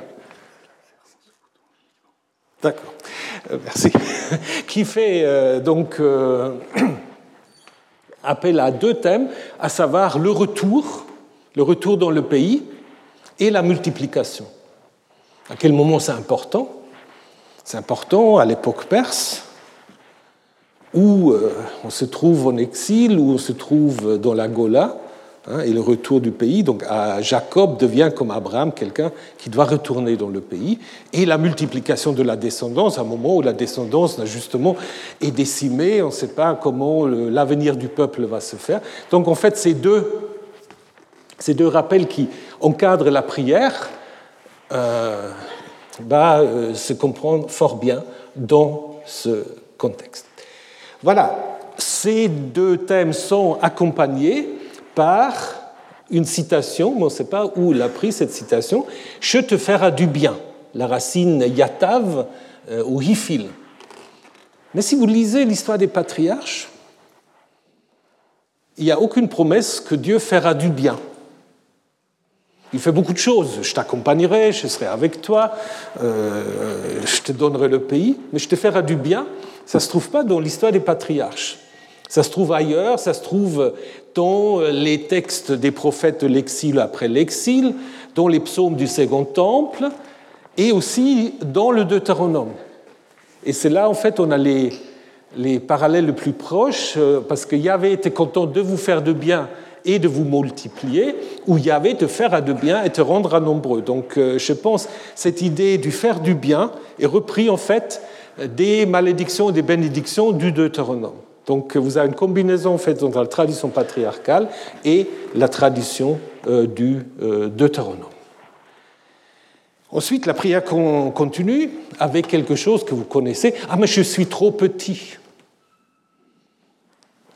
D'accord, euh, merci. *laughs* Qui fait euh, donc euh, *clears throat* appel à deux thèmes, à savoir le retour, le retour dans le pays et la multiplication. À quel moment c'est important? C'est important à l'époque perse, où on se trouve en exil, où on se trouve dans la Gola, et le retour du pays. Donc Jacob devient comme Abraham quelqu'un qui doit retourner dans le pays. Et la multiplication de la descendance, à un moment où la descendance justement est décimée, on ne sait pas comment l'avenir du peuple va se faire. Donc en fait, ces deux, ces deux rappels qui encadrent la prière euh, bah, euh, se comprennent fort bien dans ce contexte. Voilà, ces deux thèmes sont accompagnés par une citation, on ne sait pas où il a pris cette citation, Je te ferai du bien, la racine yatav euh, ou hifil. Mais si vous lisez l'histoire des patriarches, il n'y a aucune promesse que Dieu fera du bien. Il fait beaucoup de choses. Je t'accompagnerai, je serai avec toi, euh, je te donnerai le pays, mais je te ferai du bien. Ça ne se trouve pas dans l'histoire des patriarches. Ça se trouve ailleurs, ça se trouve dans les textes des prophètes de l'exil après l'exil, dans les psaumes du Second Temple, et aussi dans le Deutéronome. Et c'est là, en fait, on a les, les parallèles les plus proches, euh, parce que Yahvé était content de vous faire de bien et de vous multiplier, ou Yahvé te faire de bien et te rendre à nombreux. Donc euh, je pense cette idée du faire du bien est repris en fait des malédictions et des bénédictions du Deutéronome. Donc vous avez une combinaison en fait entre la tradition patriarcale et la tradition euh, du Deutéronome. Ensuite, la prière continue avec quelque chose que vous connaissez. Ah, mais je suis trop petit.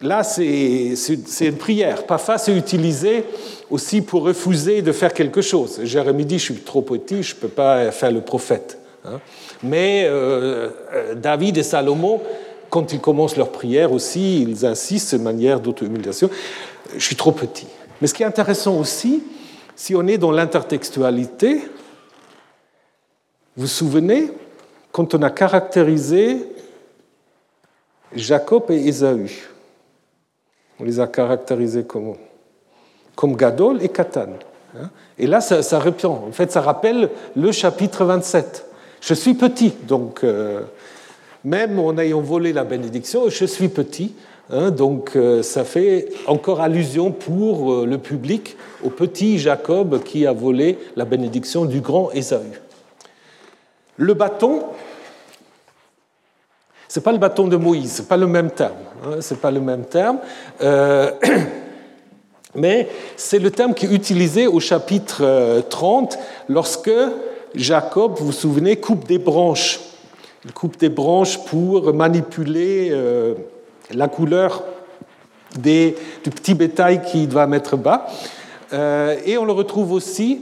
Là, c'est une prière. Parfois, c'est utilisé aussi pour refuser de faire quelque chose. Jérémie dit, je suis trop petit, je ne peux pas faire le prophète. Hein. Mais euh, euh, David et Salomon, quand ils commencent leur prière aussi, ils insistent de manière d'auto-humiliation. Je suis trop petit. Mais ce qui est intéressant aussi, si on est dans l'intertextualité, vous vous souvenez, quand on a caractérisé Jacob et Ésaü, on les a caractérisés comment Comme Gadol et Katan. Hein. Et là, ça, ça, En fait, ça rappelle le chapitre 27. Je suis petit, donc euh, même en ayant volé la bénédiction, je suis petit. Hein, donc euh, ça fait encore allusion pour euh, le public au petit Jacob qui a volé la bénédiction du grand Ésaü. Le bâton, ce n'est pas le bâton de Moïse, pas le même terme. Hein, c'est pas le même terme. Euh, *clears throat* mais c'est le terme qui est utilisé au chapitre 30 euh, lorsque Jacob, vous vous souvenez, coupe des branches. Il coupe des branches pour manipuler euh, la couleur des, du petit bétail qu'il doit mettre bas. et on le retrouve aussi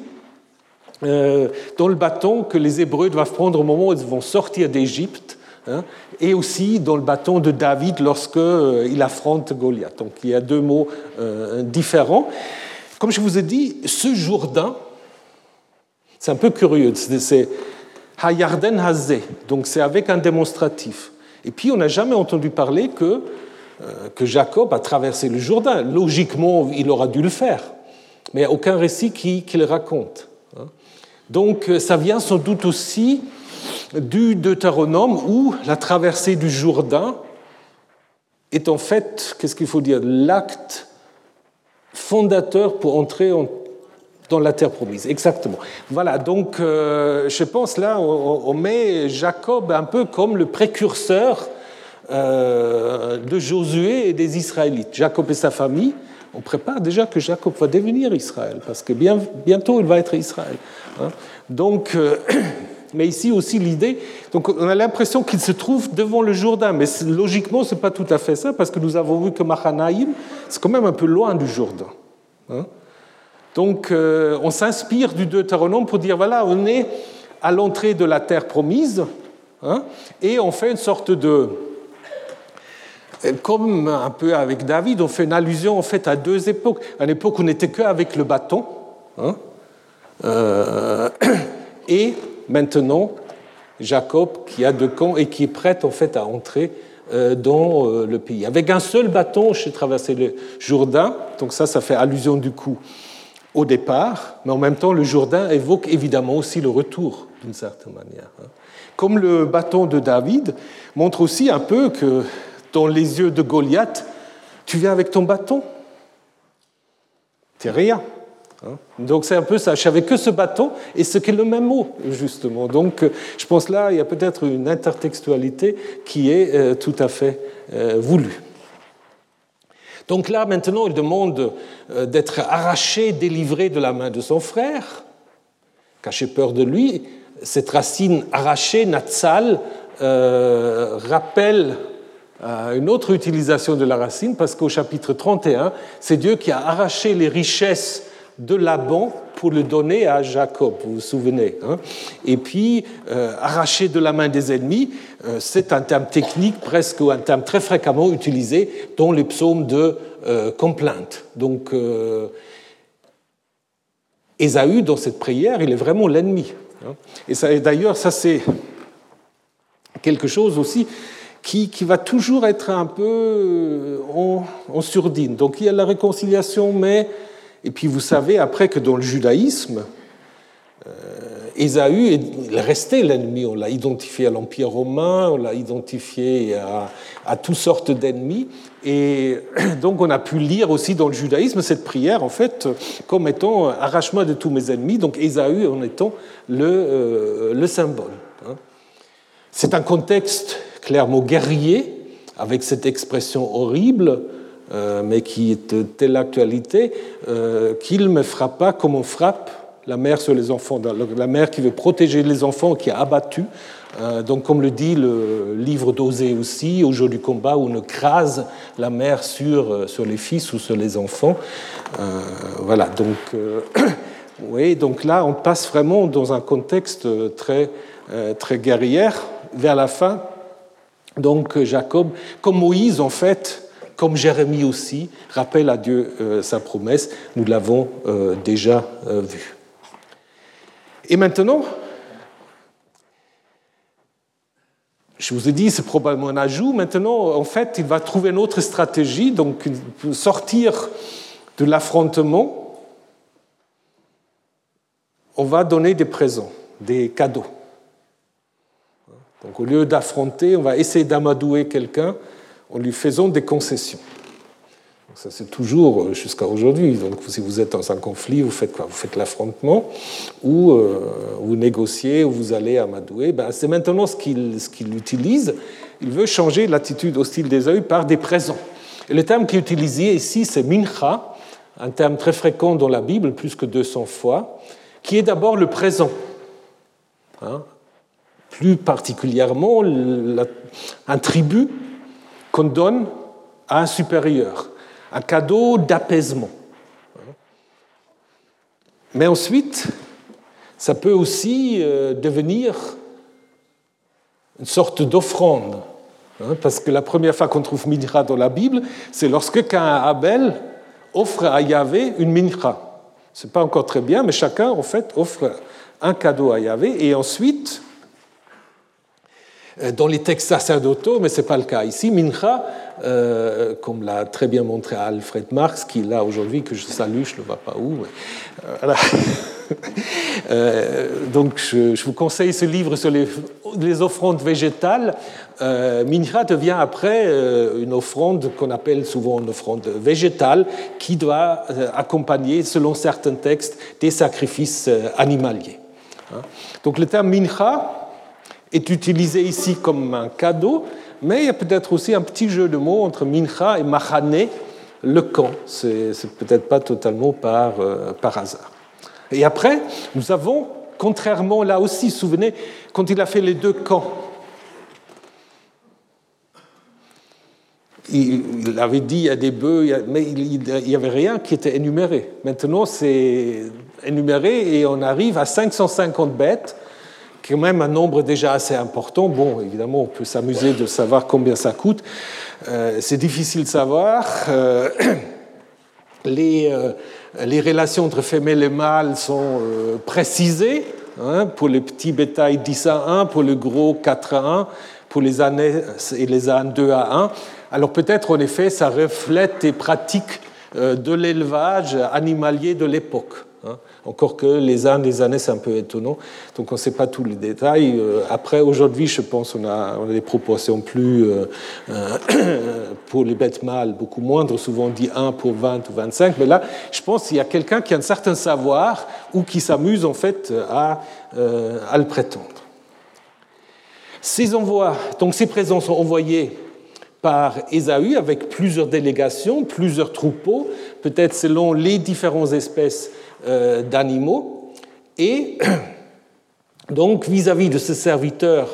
euh, dans le bâton que les Hébreux doivent prendre au moment où ils vont sortir d'Égypte, hein, et aussi dans le bâton de David lorsqu'il euh, affronte Goliath. Donc il y a deux mots euh, différents. Comme je vous ai dit, ce Jourdain, c'est un peu curieux, c'est Hayarden Hazé, donc c'est avec un démonstratif. Et puis on n'a jamais entendu parler que, que Jacob a traversé le Jourdain. Logiquement, il aura dû le faire, mais il n'y a aucun récit qui, qui le raconte. Donc euh, ça vient sans doute aussi du Deutéronome où la traversée du Jourdain est en fait, qu'est-ce qu'il faut dire, l'acte fondateur pour entrer dans la terre promise. Exactement. Voilà, donc euh, je pense là, on, met Jacob un peu comme le précurseur euh, de Josué et des Israélites. Jacob et sa famille, on prépare déjà que Jacob va devenir Israël, parce que bientôt il va être Israël. Hein. Donc, euh, *clears throat* mais ici aussi l'idée, donc on a l'impression qu'il se trouve devant le Jourdain, mais logiquement ce n'est pas tout à fait ça, parce que nous avons vu que Mahanaïm, c'est quand même un peu loin du Jourdain. Hein. Donc euh, on s'inspire du Deutéronome pour dire, voilà, on est à l'entrée de la terre promise, hein, et on fait une sorte de comme un peu avec David, on fait une allusion en à deux époques. À l'époque où on n'était qu'avec le bâton, hein, euh, et maintenant Jacob qui a deux camps et qui est prêt en fait à entrer euh, dans le pays. Avec un seul bâton, j'ai traversé le Jourdain, donc ça, ça fait allusion du coup au départ, mais en même temps, le Jourdain évoque évidemment aussi le retour, d'une certaine manière. Hein. Comme le bâton de David montre aussi un peu que dans les yeux de Goliath, tu viens avec ton bâton. C'est rien. Hein. Donc c'est un peu ça. Je savais que ce bâton et ce qu'est le même mot, justement. Donc je pense là, il y a peut-être une intertextualité qui est euh, tout à fait euh, voulue. Donc là, maintenant, il demande euh, d'être arraché, délivré de la main de son frère, caché peur de lui. Cette racine arrachée, Natsal, rappelle euh, une autre utilisation de la racine, parce qu'au chapitre 31, c'est Dieu qui a arraché les richesses de Laban pour le donner à Jacob, vous vous souvenez. Hein. Et puis, arracher de la main des ennemis, c'est un terme technique, presque un terme très fréquemment utilisé dans les psaumes de complainte. Donc, Ésaü, dans cette prière, il est vraiment l'ennemi. Hein. Et, d'ailleurs, ça c'est quelque chose aussi qui, va toujours être un peu euh, en, surdine. Donc il y a la réconciliation, mais... Et puis vous savez après que dans le judaïsme, euh, Ésaü, il restait l'ennemi. On l'a identifié à l'Empire romain, on l'a identifié à, à toutes sortes d'ennemis. Et *clears throat* donc on a pu lire aussi dans le judaïsme cette prière, en fait, comme étant arrachement de tous mes ennemis, donc Ésaü en étant le, euh, le symbole. Hein. C'est un contexte clairement guerrier, avec cette expression horrible, mais qui est de telle actualité, euh, qu'il me frappe pas comme on frappe la mère sur les enfants, la mère qui veut protéger les enfants, qui a abattu. Euh, donc, comme le dit le livre d'Osée aussi, au jour du combat, où on crase la mère sur, sur les fils ou sur les enfants. voilà, donc, *coughs* oui, donc là, on passe vraiment dans un contexte très, très guerrière vers la fin. Donc Jacob, comme Moïse en fait, comme Jérémie aussi, rappelle à Dieu euh, sa promesse. Nous l'avons euh, déjà euh, vu. Et maintenant, je vous ai dit, c'est probablement un ajout. Maintenant, en fait, il va trouver une autre stratégie, donc sortir de l'affrontement. On va donner des présents, des cadeaux. Donc au lieu d'affronter, on va essayer d'amadouer quelqu'un en lui faisant des concessions. ça c'est toujours euh, jusqu'à aujourd'hui. Donc si vous êtes dans un conflit, vous faites quoi? Vous faites l'affrontement ou euh, vous négociez ou vous allez amadouer. Ben, c'est maintenant ce qu'il utilise. Il veut changer l'attitude hostile des œils par des présents. Et le terme qu'il utilise ici, c'est mincha, un terme très fréquent dans la Bible, plus que 200 fois, qui est d'abord le présent. Hein? Plus particulièrement un tribut qu'on donne à un supérieur, un cadeau d'apaisement. Mais ensuite, ça peut aussi euh, devenir une sorte d'offrande. Hein, parce que la première fois qu'on trouve mincha dans la Bible, c'est lorsque qu'un Abel offre à Yahvé une mincha. Ce n'est pas encore très bien, mais chacun, en fait, offre un cadeau à Yahvé. Et ensuite, dans les textes sacerdotaux, mais ce n'est pas le cas ici. Mincha, euh, comme l'a très bien montré Alfred Marx, qui est là aujourd'hui, que je salue, je ne le vois pas où. *laughs* Euh, donc je, vous conseille ce livre sur les, offrandes végétales. Mincha devient après une offrande qu'on appelle souvent une offrande végétale, qui doit accompagner, selon certains textes, des sacrifices animaliers. Hein. Donc le terme Mincha, est utilisé ici comme un cadeau, mais il y a peut-être aussi un petit jeu de mots entre mincha et machane, le camp. C'est peut-être pas totalement par, euh, par hasard. Et après, nous avons, contrairement là aussi, souvenez, quand il a fait les deux camps, il avait dit il y a des bœufs, mais il n'y avait rien qui était énuméré. Maintenant, c'est énuméré et on arrive à 550 bêtes quand même un nombre déjà assez important. Bon, évidemment, on peut s'amuser de savoir combien ça coûte. Euh, c'est difficile de savoir. Euh, *clears throat* les, euh, les, relations entre femelles et mâles sont précisées. Pour les petits bétails 10 à 1, pour le gros 4 à 1, pour les années et les ânes 2 à 1. Alors peut-être en effet ça reflète les pratiques de l'élevage animalier de l'époque. Hein. Encore que les ânes, les années, c'est un peu étonnant. Donc on ne sait pas tous les détails. Euh, après, aujourd'hui, je pense on a des proportions plus, euh, euh, *clears throat* pour les bêtes mâles, beaucoup moindres. Souvent on dit 1 pour 20 ou 25. Mais là, je pense qu'il y a quelqu'un qui a un certain savoir ou qui s'amuse en fait à, le prétendre. Ces envois, donc ces présents sont envoyés par Ésaü avec plusieurs délégations, plusieurs troupeaux, peut-être selon les différentes espèces d'animaux. Et *clears throat* donc, vis-à-vis de ce serviteur,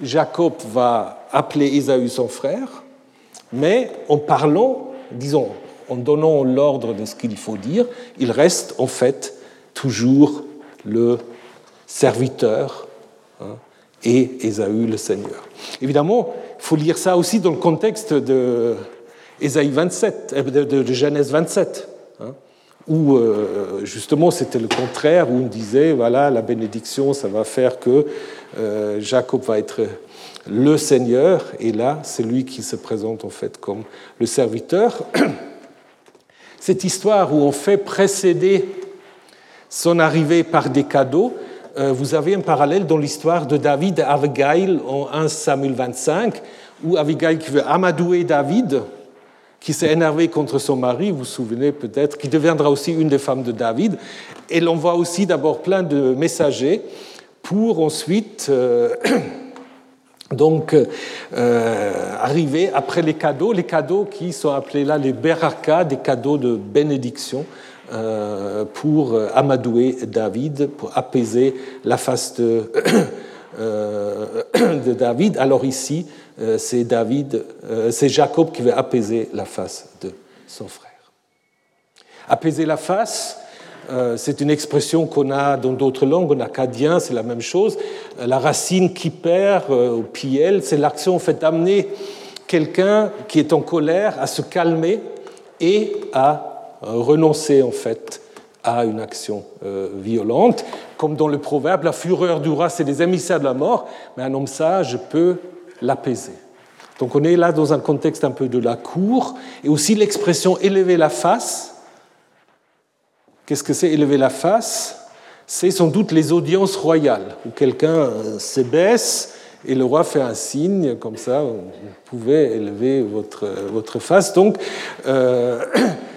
Jacob va appeler Ésaü son frère, mais en parlant, disons, en donnant l'ordre de ce qu'il faut dire, il reste en fait toujours le serviteur hein, et Ésaü le Seigneur. Évidemment, il faut lire ça aussi dans le contexte de, 27, euh, de, Genèse 27, hein, où euh, justement c'était le contraire, où on disait, voilà, la bénédiction, ça va faire que euh, Jacob va être le Seigneur, et là, c'est lui qui se présente en fait comme le serviteur. *clears throat* Cette histoire où on fait précéder son arrivée par des cadeaux, vous avez un parallèle dans l'histoire de David et Abigail en 1 Samuel 25, où Abigail qui veut amadouer David, qui s'est énervée contre son mari, vous vous souvenez peut-être, qui deviendra aussi une des femmes de David. Elle envoie aussi d'abord plein de messagers pour ensuite euh, *clears throat* donc euh, arriver après les cadeaux, les cadeaux qui sont appelés là les beraka, des cadeaux de bénédiction euh, pour amadouer David, pour apaiser la face de, *clears throat* *clears throat* de David. Alors ici, euh, c'est David, euh, c'est Jacob qui veut apaiser la face de son frère. Apaiser la face, euh, c'est une expression qu'on a dans d'autres langues, en acadien, c'est la même chose. La racine qui perd au piel, c'est l'action en fait d'amener quelqu'un qui est en colère à se calmer et à renoncer en fait à une action violente. Comme dans le proverbe, la fureur du roi, c'est des émissaires de la mort, mais un homme sage peut l'apaiser. Donc on est là dans un contexte un peu de la cour, et aussi l'expression élever la face. Qu'est-ce que c'est élever la face? C'est sans doute les audiences royales, où quelqu'un euh, se baisse et le roi fait un signe, comme ça, vous pouvez élever votre, votre face. Donc, euh, *clears throat*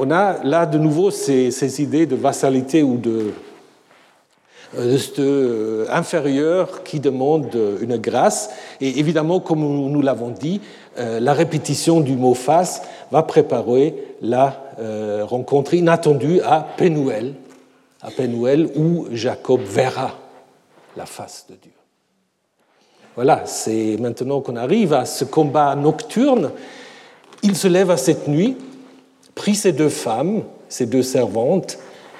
on a là de nouveau ces, idées de vassalité ou de, euh, euh, inférieur qui demande une grâce. Et évidemment, comme nous l'avons dit, euh, la répétition du mot face va préparer la rencontre inattendue à Pénuel, à Pénuel où Jacob verra la face de Dieu. Voilà, c'est maintenant qu'on arrive à ce combat nocturne. Il se lève à cette nuit, prit ses deux femmes, ses deux servantes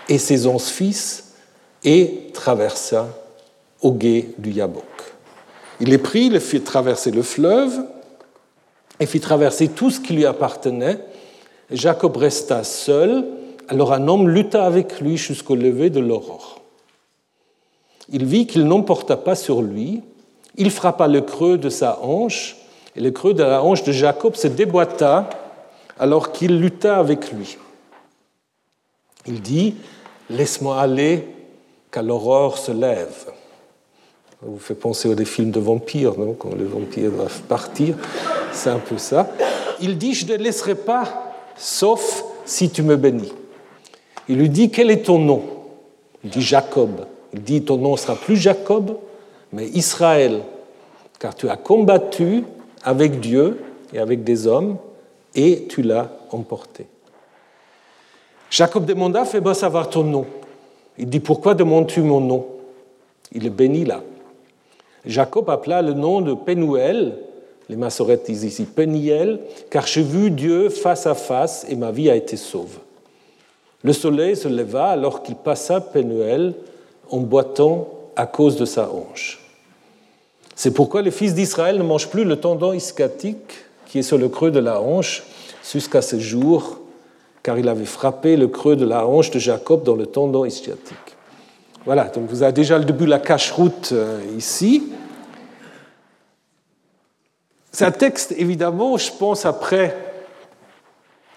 et ses onze fils, et traversa au gué du Yabok. Il les prit, les fit traverser le fleuve et fit traverser tout ce qui lui appartenait. Jacob resta seul, alors un homme lutta avec lui jusqu'au lever de l'aurore. Il vit qu'il n'emporta pas sur lui, il frappa le creux de sa hanche, et le creux de la hanche de Jacob se déboîta alors qu'il lutta avec lui. Il dit, Laisse-moi aller quand l'aurore se lève. Ça vous fait penser des films de vampires, non quand les vampires doivent partir. C'est un peu ça. Il dit, je ne te laisserai pas, sauf si tu me bénis. Il lui dit, quel est ton nom? Il dit Jacob. Il dit, ton nom sera plus Jacob, mais Israël, car tu as combattu avec Dieu et avec des hommes, et tu l'as emporté. Jacob demanda, fais-moi savoir ton nom. Il dit Pourquoi demandes-tu mon nom? Il est béni là. Jacob appela le nom de Pénuel, les massorettes disent ici Péniel, car j'ai vu Dieu face à face et ma vie a été sauve. Le soleil se leva alors qu'il passa Pénuel en boitant à cause de sa hanche. C'est pourquoi les fils d'Israël ne mangent plus le tendon ischiatique qui est sur le creux de la hanche jusqu'à ce jour car il avait frappé le creux de la hanche de Jacob dans le tendon ischiatique. Voilà, donc vous avez déjà le début de la cache-route euh, ici. C'est un texte, évidemment, je pense, après,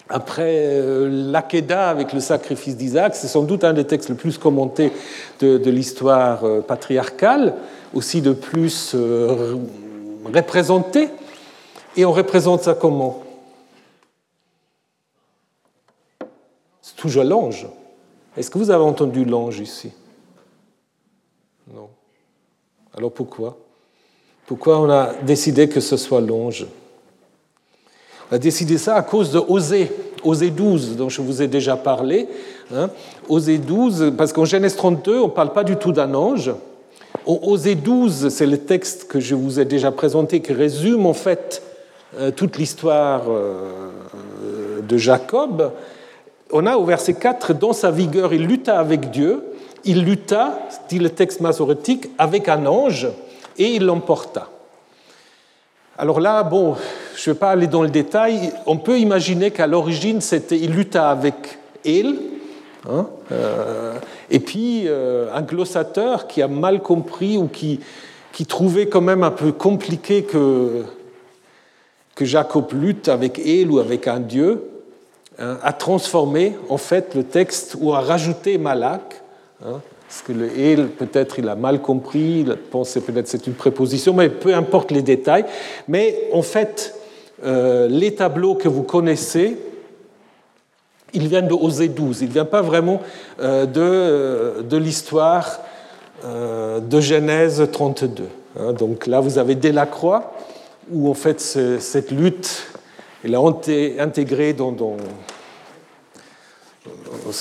après euh, l'Aqueda avec le sacrifice d'Isaac, c'est sans doute un des textes les plus commentés de, de l'histoire euh, patriarcale, aussi de plus représenté. Et on représente ça comment? Toujours l'ange. Est-ce que vous avez entendu l'ange ici? Non. Alors pourquoi? Pourquoi on a décidé que ce soit l'ange? On a décidé ça à cause de Osée, Osée 12, dont je vous ai déjà parlé. Hein. Osée 12, parce qu'en Genèse 32, on ne parle pas du tout d'un ange. Osée 12, c'est le texte que je vous ai déjà présenté, qui résume en fait toute l'histoire euh, de Jacob. on a au verset 4, dans sa vigueur, il lutta avec Dieu, il lutta, dit le texte masorétique, avec un ange, et il l'emporta. Alors là, bon, je ne vais pas aller dans le détail, on peut imaginer qu'à l'origine, c'était il lutta avec El, hein, euh, et puis euh, un glossateur qui a mal compris ou qui, qui trouvait quand même un peu compliqué que, que Jacob lutte avec El ou avec un dieu, hein, a transformé en fait le texte ou a rajouté Malak. Hein, parce que le El, peut-être, il a mal compris, il pensait peut-être c'est une préposition, mais peu importe les détails. Mais en fait, euh, les tableaux que vous connaissez, ils viennent de Osée 12. Ils ne viennent pas vraiment euh, de, euh, de l'histoire de Genèse 32. Hein. Donc là, vous avez Delacroix, où en fait cette lutte, elle est intégrée dans,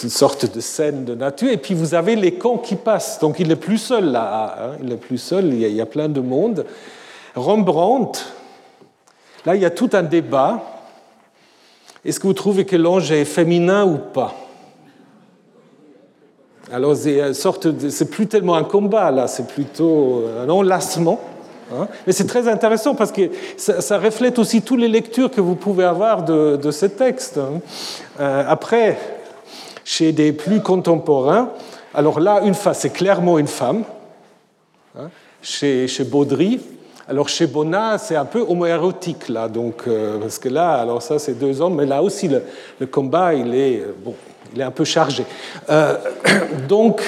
une sorte de scène de nature. Et puis vous avez les camps qui passent. Donc il n'est plus seul là. Hein. il n'est plus seul. Il y, a, il y, a, plein de monde. Rembrandt, là il y a tout un débat. Est-ce que vous trouvez que l'ange est féminin ou pas? Alors c'est plus tellement un combat là, c'est plutôt un enlacement. Hein. Mais c'est très intéressant parce que ça, reflète aussi toutes les lectures que vous pouvez avoir de, de ce texte. Hein. Euh, après, chez des plus contemporains, alors là, une c'est clairement une femme. Hein, chez, chez, Baudry, alors chez Bonnat, c'est un peu homoérotique là, donc euh, parce que là, alors ça, c'est deux hommes, mais là aussi le, combat, il est euh, bon, il est un peu chargé. *coughs* Donc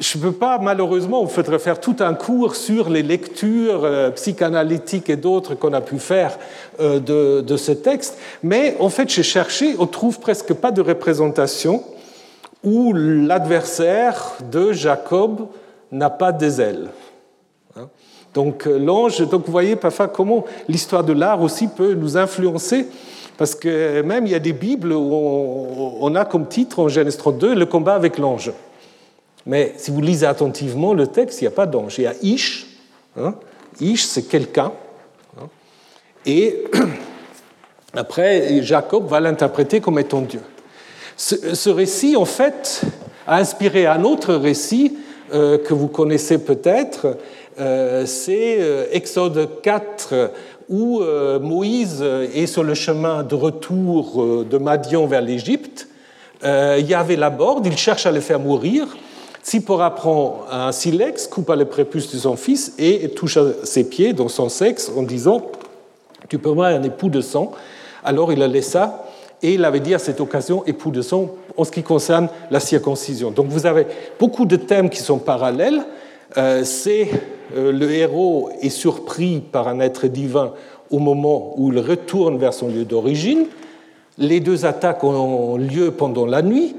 je ne peux pas, malheureusement, vous faudrait faire tout un cours sur les lectures euh, psychanalytiques et d'autres qu'on a pu faire euh, de, ce texte, mais en fait, j'ai cherché, on trouve presque pas de représentation où l'adversaire de Jacob n'a pas des ailes. Hein? Donc euh, l'ange, donc vous voyez parfois comment l'histoire de l'art aussi peut nous influencer, parce que même il y a des Bibles où on, on a comme titre en Genèse 32 le combat avec l'ange. Mais si vous lisez attentivement le texte, il n'y a pas d'ange. Il y a Ish. Hein. Ish, c'est quelqu'un. Hein. Et *clears throat* après, Jacob va l'interpréter comme étant Dieu. Ce, récit, en fait, a inspiré un autre récit euh, que vous connaissez peut-être. Euh, c'est euh, Exode 4, où Moïse est sur le chemin de retour de Madian vers l'Égypte. Il y avait la borde, il cherche à le faire mourir. Tsipora prend un silex, coupe le prépuce de son fils et touche à ses pieds, dans son sexe, en disant Tu peux moi un époux de sang. Alors il la laissa et il avait dit à cette occasion époux de sang en ce qui concerne la circoncision. Donc vous avez beaucoup de thèmes qui sont parallèles. Euh, c'est euh, le héros est surpris par un être divin au moment où il retourne vers son lieu d'origine. Les deux attaques ont lieu pendant la nuit.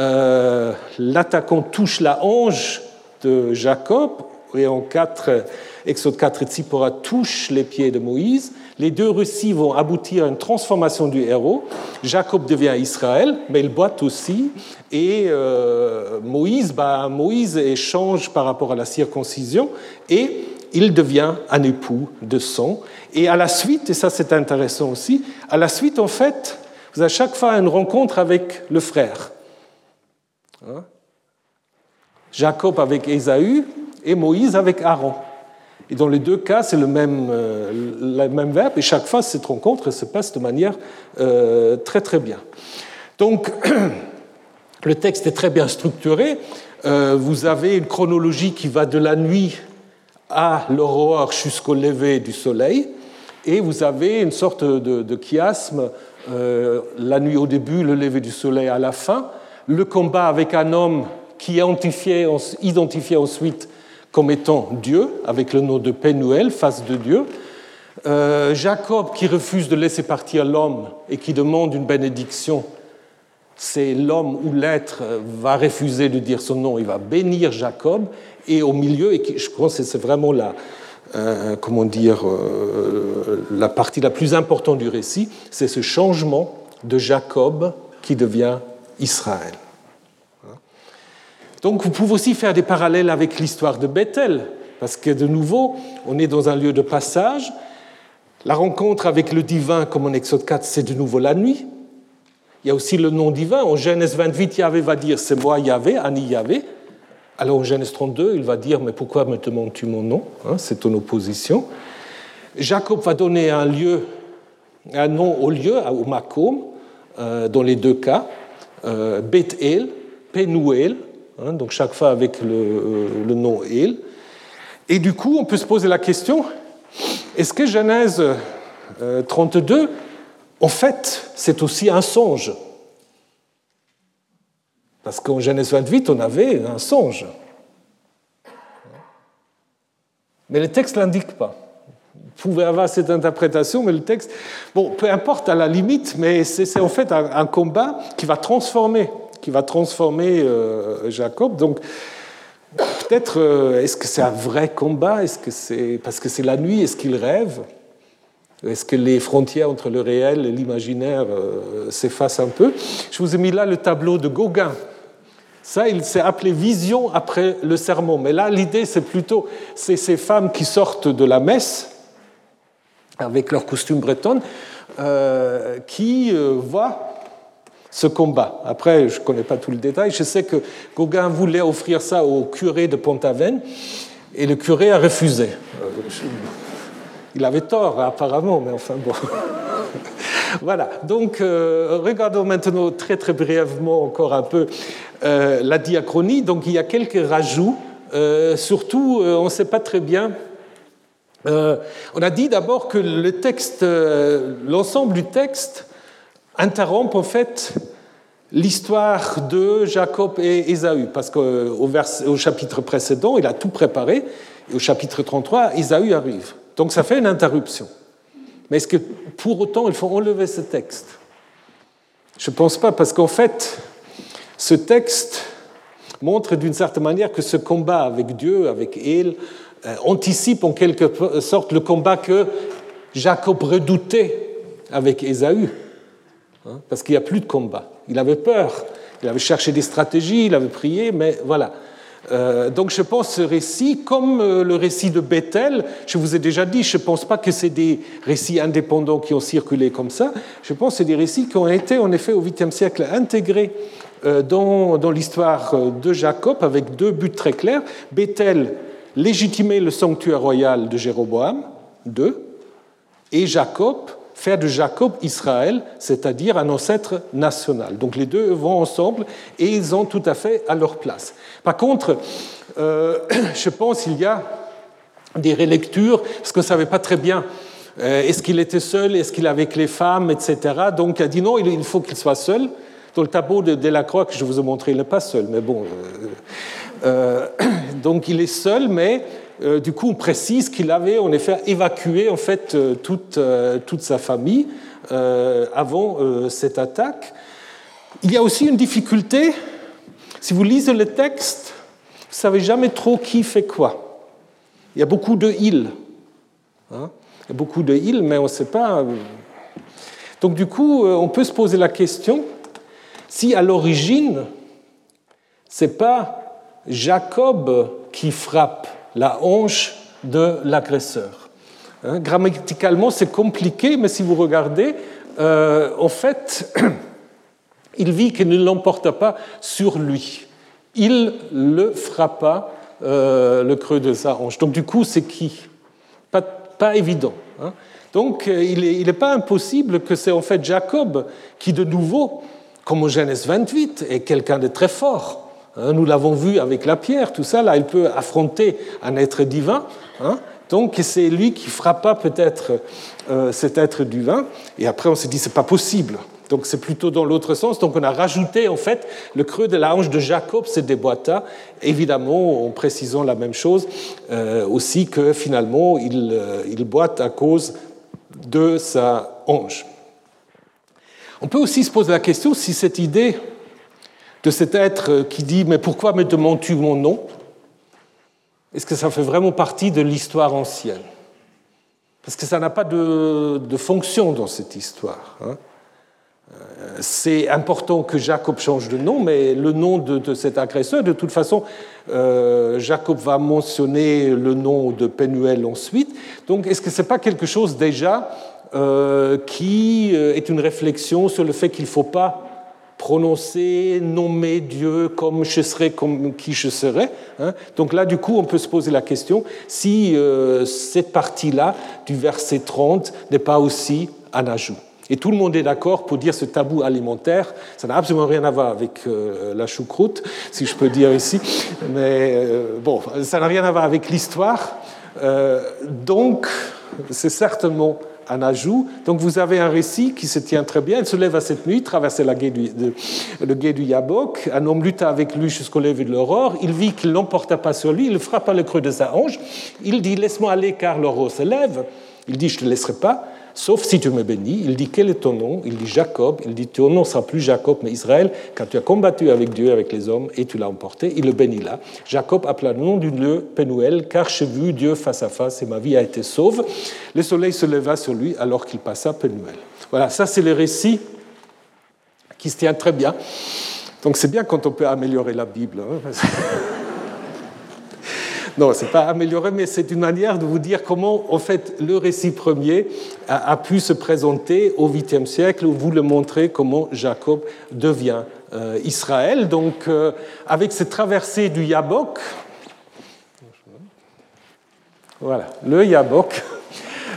Euh, l'attaquant touche la hanche de Jacob, et en 4, Exode 4, Tzipora touche les pieds de Moïse. Les deux récits vont aboutir à une transformation du héros. Jacob devient Israël, mais il boite aussi. Et euh, Moïse, bah, Moïse échange par rapport à la circoncision et il devient un époux de sang. Et à la suite, et ça c'est intéressant aussi, à la suite, en fait, vous avez chaque fois une rencontre avec le frère. Hein? Jacob avec Ésaü et Moïse avec Aaron. Et dans les deux cas, c'est le même, euh, même verbe, et chaque fois, cette rencontre se passe de manière euh, très très bien. Donc, *clears throat* le texte est très bien structuré. Euh, vous avez une chronologie qui va de la nuit à l'aurore jusqu'au lever du soleil, et vous avez une sorte de chiasme, la nuit au début, le lever du soleil à la fin, le combat avec un homme qui est identifié, ensuite comme étant Dieu, avec le nom de Pénuel, face de Dieu. Euh, Jacob qui refuse de laisser partir l'homme et qui demande une bénédiction, c'est l'homme ou l'être va refuser de dire son nom, il va bénir Jacob, et au milieu, et je pense que c'est vraiment la, euh, comment dire, euh, la partie la plus importante du récit, c'est ce changement de Jacob qui devient Israël. Donc vous pouvez aussi faire des parallèles avec l'histoire de Bethel, parce que de nouveau, on est dans un lieu de passage. La rencontre avec le divin, comme en Exode 4, c'est de nouveau la nuit. Il y a aussi le nom divin. En Genèse 28, Yahvé va dire c'est moi Yahvé, Ani Yahvé. Alors en Genèse 32, il va dire mais pourquoi me demandes-tu mon nom hein, C'est ton opposition. Jacob va donner un lieu, un nom au lieu, au Makom, euh, dans les deux cas, euh, Beth-El, Penuel, hein, donc chaque fois avec le, euh, le, nom El. Et du coup, on peut se poser la question est-ce que Genèse 32, en fait, c'est aussi un songe? Parce qu'en Genèse 28, on avait un songe. Mais le texte ne l'indique pas pouvez avoir cette interprétation, mais le texte, bon, peu importe à la limite, mais c'est en fait un, combat qui va transformer, qui va transformer euh, Jacob. Donc, peut-être, euh, est-ce que c'est un vrai combat? Est-ce que c'est parce que c'est la nuit Est-ce qu'il rêve? Est-ce que les frontières entre le réel et l'imaginaire euh, s'effacent un peu? Je vous ai mis là le tableau de Gauguin. Ça, il s'est appelé vision après le sermon. Mais là, l'idée, c'est plutôt c'est ces femmes qui sortent de la messe avec leur costume breton, euh, qui voient ce combat. Après, je ne connais pas tout le détail. Je sais que Gauguin voulait offrir ça au curé de Pont-Aven et le curé a refusé. Euh, il avait tort, apparemment, mais enfin bon. *laughs* voilà, donc regardons maintenant très très brièvement encore un peu la diachronie. Donc il y a quelques rajouts. surtout, on ne sait pas très bien euh, on a dit d'abord que le texte, euh, l'ensemble du texte interrompt en fait l'histoire de Jacob et Ésaü, parce qu'au au chapitre précédent, il a tout préparé, et au chapitre 33, Ésaü arrive. Donc ça fait une interruption. Mais est-ce que pour autant il faut enlever ce texte? Je ne pense pas, parce qu'en fait, ce texte montre d'une certaine manière que ce combat avec Dieu, avec El, euh, anticipe en quelque sorte le combat que Jacob redoutait avec Ésaü, hein, parce qu'il n'y a plus de combat. Il avait peur, il avait cherché des stratégies, il avait prié, mais voilà. Euh, donc je pense ce récit, comme euh, le récit de Bethel, je vous ai déjà dit, je ne pense pas que c'est des récits indépendants qui ont circulé comme ça, je pense que c'est des récits qui ont été en effet au 8e siècle intégrés dans, dans l'histoire de Jacob avec deux buts très clairs. Bethel, légitimer le sanctuaire royal de Jéroboam, 2, et Jacob, faire de Jacob Israël, c'est-à-dire un ancêtre national. Donc les deux vont ensemble et ils ont tout à fait à leur place. Par contre, euh, *clears throat* je pense qu'il y a des relectures, parce qu'on ne savait pas très bien euh, est-ce qu'il était seul, est-ce qu'il avait avec les femmes, etc. Donc il a dit non, il faut qu'il soit seul. Dans le tableau de Delacroix que je vous ai montré, il n'est pas seul, mais bon, euh, *clears throat* donc il est seul, mais du coup on précise qu'il avait en effet évacué en fait euh, toute, toute sa famille avant cette attaque. Il y a aussi une difficulté. Si vous lisez le texte, vous ne savez jamais trop qui fait quoi. Il y a beaucoup de il. Hein. il y a beaucoup de il, mais on ne sait pas. Donc du coup, on peut se poser la question si à l'origine, c'est pas Jacob qui frappe la hanche de l'agresseur. Hein, grammaticalement, c'est compliqué, mais si vous regardez, euh, en fait, *clears throat* il vit qu'il ne l'emporta pas sur lui. Il le frappa euh, le creux de sa hanche. Donc du coup, c'est qui? Pas, évident. Hein. Donc euh, il n'est pas impossible que c'est en fait Jacob qui, de nouveau, comme au Genèse 28, est quelqu'un de très fort nous l'avons vu avec la pierre, tout ça, là, il peut affronter un être divin. Hein. donc c'est lui qui frappa peut-être euh, cet être divin. Et après, on s'est dit, c'est pas possible. Donc c'est plutôt dans l'autre sens. Donc on a rajouté en fait le creux de la hanche de Jacob se déboîta, évidemment en précisant la même chose euh, aussi que finalement il, euh, il boite à cause de sa hanche. On peut aussi se poser la question si cette idée de cet être qui dit Mais pourquoi me demandes-tu mon nom? Est-ce que ça fait vraiment partie de l'histoire ancienne? Parce que ça n'a pas de, fonction dans cette histoire. Hein. Euh, c'est important que Jacob change de nom, mais le nom de, cet agresseur, de toute façon, euh, Jacob va mentionner le nom de Penuel ensuite. Donc, est-ce que ce n'est pas quelque chose déjà euh, qui est une réflexion sur le fait qu'il ne faut pas prononcer, nommer Dieu comme je serai, comme qui je serai. Hein. Donc là, du coup, on peut se poser la question si euh, cette partie-là du verset 30 n'est pas aussi un ajout. Et tout le monde est d'accord pour dire ce tabou alimentaire. Ça n'a absolument rien à voir avec euh, la choucroute, si je peux dire ici. Mais euh, bon, ça n'a rien à voir avec l'histoire. donc, c'est certainement un ajout. Donc vous avez un récit qui se tient très bien. Il se lève à cette nuit, traverse le guet du Yabok. Un homme lutta avec lui jusqu'au lever de l'aurore. Il vit qu'il l'emporta pas sur lui. Il frappa le creux de sa hanche. Il dit Laisse-moi aller car l'aurore se lève. Il dit Je ne te laisserai pas sauf si tu me bénis. Il dit Quel est ton nom? Il dit Jacob. Il dit Ton nom sera plus Jacob, mais Israël, car tu as combattu avec Dieu, avec les hommes, et tu l'as emporté. Il le bénit là. Jacob appela le nom du lieu Penuel, car j'ai vu Dieu face à face et ma vie a été sauve. Le soleil se leva sur lui alors qu'il passa Penuel. Voilà, ça c'est le récit qui se tient très bien. Donc c'est bien quand on peut améliorer la Bible. Hein, non, ce n'est pas amélioré, mais c'est une manière de vous dire comment, en fait, le récit premier a, pu se présenter au 8e siècle, où vous le montrez comment Jacob devient euh, Israël. Donc, euh, avec cette traversée du Yabok, voilà, le Yabok,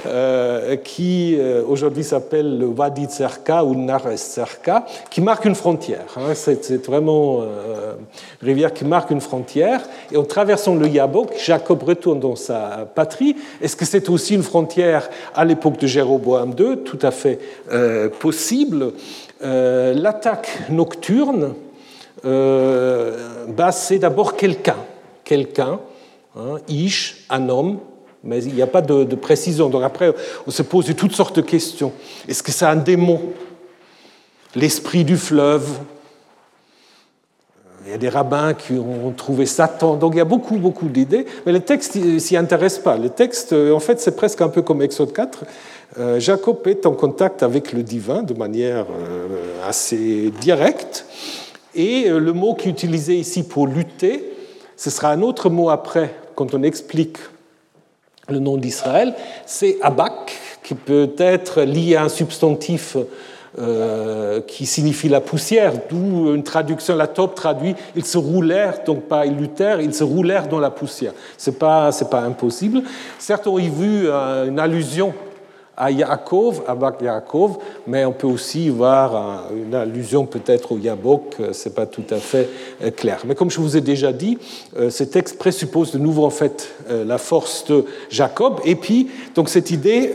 euh, qui euh, aujourd'hui s'appelle le Wadi Tserka ou Nares Tserka, qui marque une frontière. Hein. C'est vraiment euh, une rivière qui marque une frontière. Et en traversant le Yabok, Jacob retourne dans sa patrie. Est-ce que c'est aussi une frontière à l'époque de Jéroboam II Tout à fait possible? L'attaque nocturne, bah, c'est d'abord quelqu'un. Quelqu'un, hein, Ish, un homme, mais il n'y a pas de, précision. Donc après, on se pose toutes sortes de questions. Est-ce que c'est un démon? L'esprit du fleuve Il y a des rabbins qui ont trouvé Satan. Donc il y a beaucoup, beaucoup d'idées. Mais le texte s'y intéresse pas. Le texte, en fait, c'est presque un peu comme Exode 4. Euh, Jacob est en contact avec le divin de manière euh, assez directe. Et euh, le mot qui est utilisé ici pour lutter, ce sera un autre mot après, quand on explique le nom d'Israël, c'est Abak, qui peut être lié à un substantif euh, qui signifie la poussière, d'où une traduction, la top traduit, ils se roulèrent, donc pas ils luttèrent, ils se roulèrent dans la poussière. Ce n'est pas, pas impossible. Certes, on y vu euh, une allusion à Yaakov, à Bak Yaakov, mais on peut aussi voir une allusion peut-être au Yabok, euh, c'est pas tout à fait euh, clair. Mais comme je vous ai déjà dit, euh, ce texte présuppose de nouveau en fait la force de Jacob, et puis donc cette idée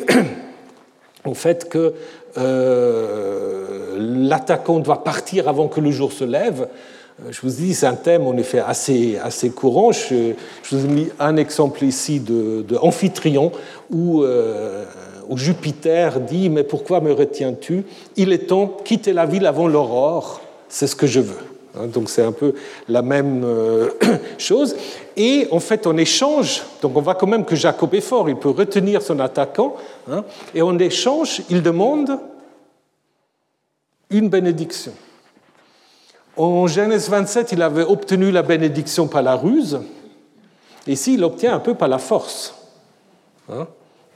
*coughs* en fait que l'attaquant doit partir avant que le jour se lève. Je vous dis, c'est un thème en effet assez, assez courant. Je, vous ai mis un exemple ici de, de où Jupiter dit Mais pourquoi me retiens-tu? Il est temps, quitter la ville avant l'aurore, c'est ce que je veux. Hein, donc c'est un peu la même euh, *clears throat* chose. Et en fait, en échange, donc on voit quand même que Jacob est fort, il peut retenir son attaquant, hein, et en échange, il demande une bénédiction. En Genèse 27, il avait obtenu la bénédiction par la ruse, et ici, il l'obtient un peu par la force. Hein.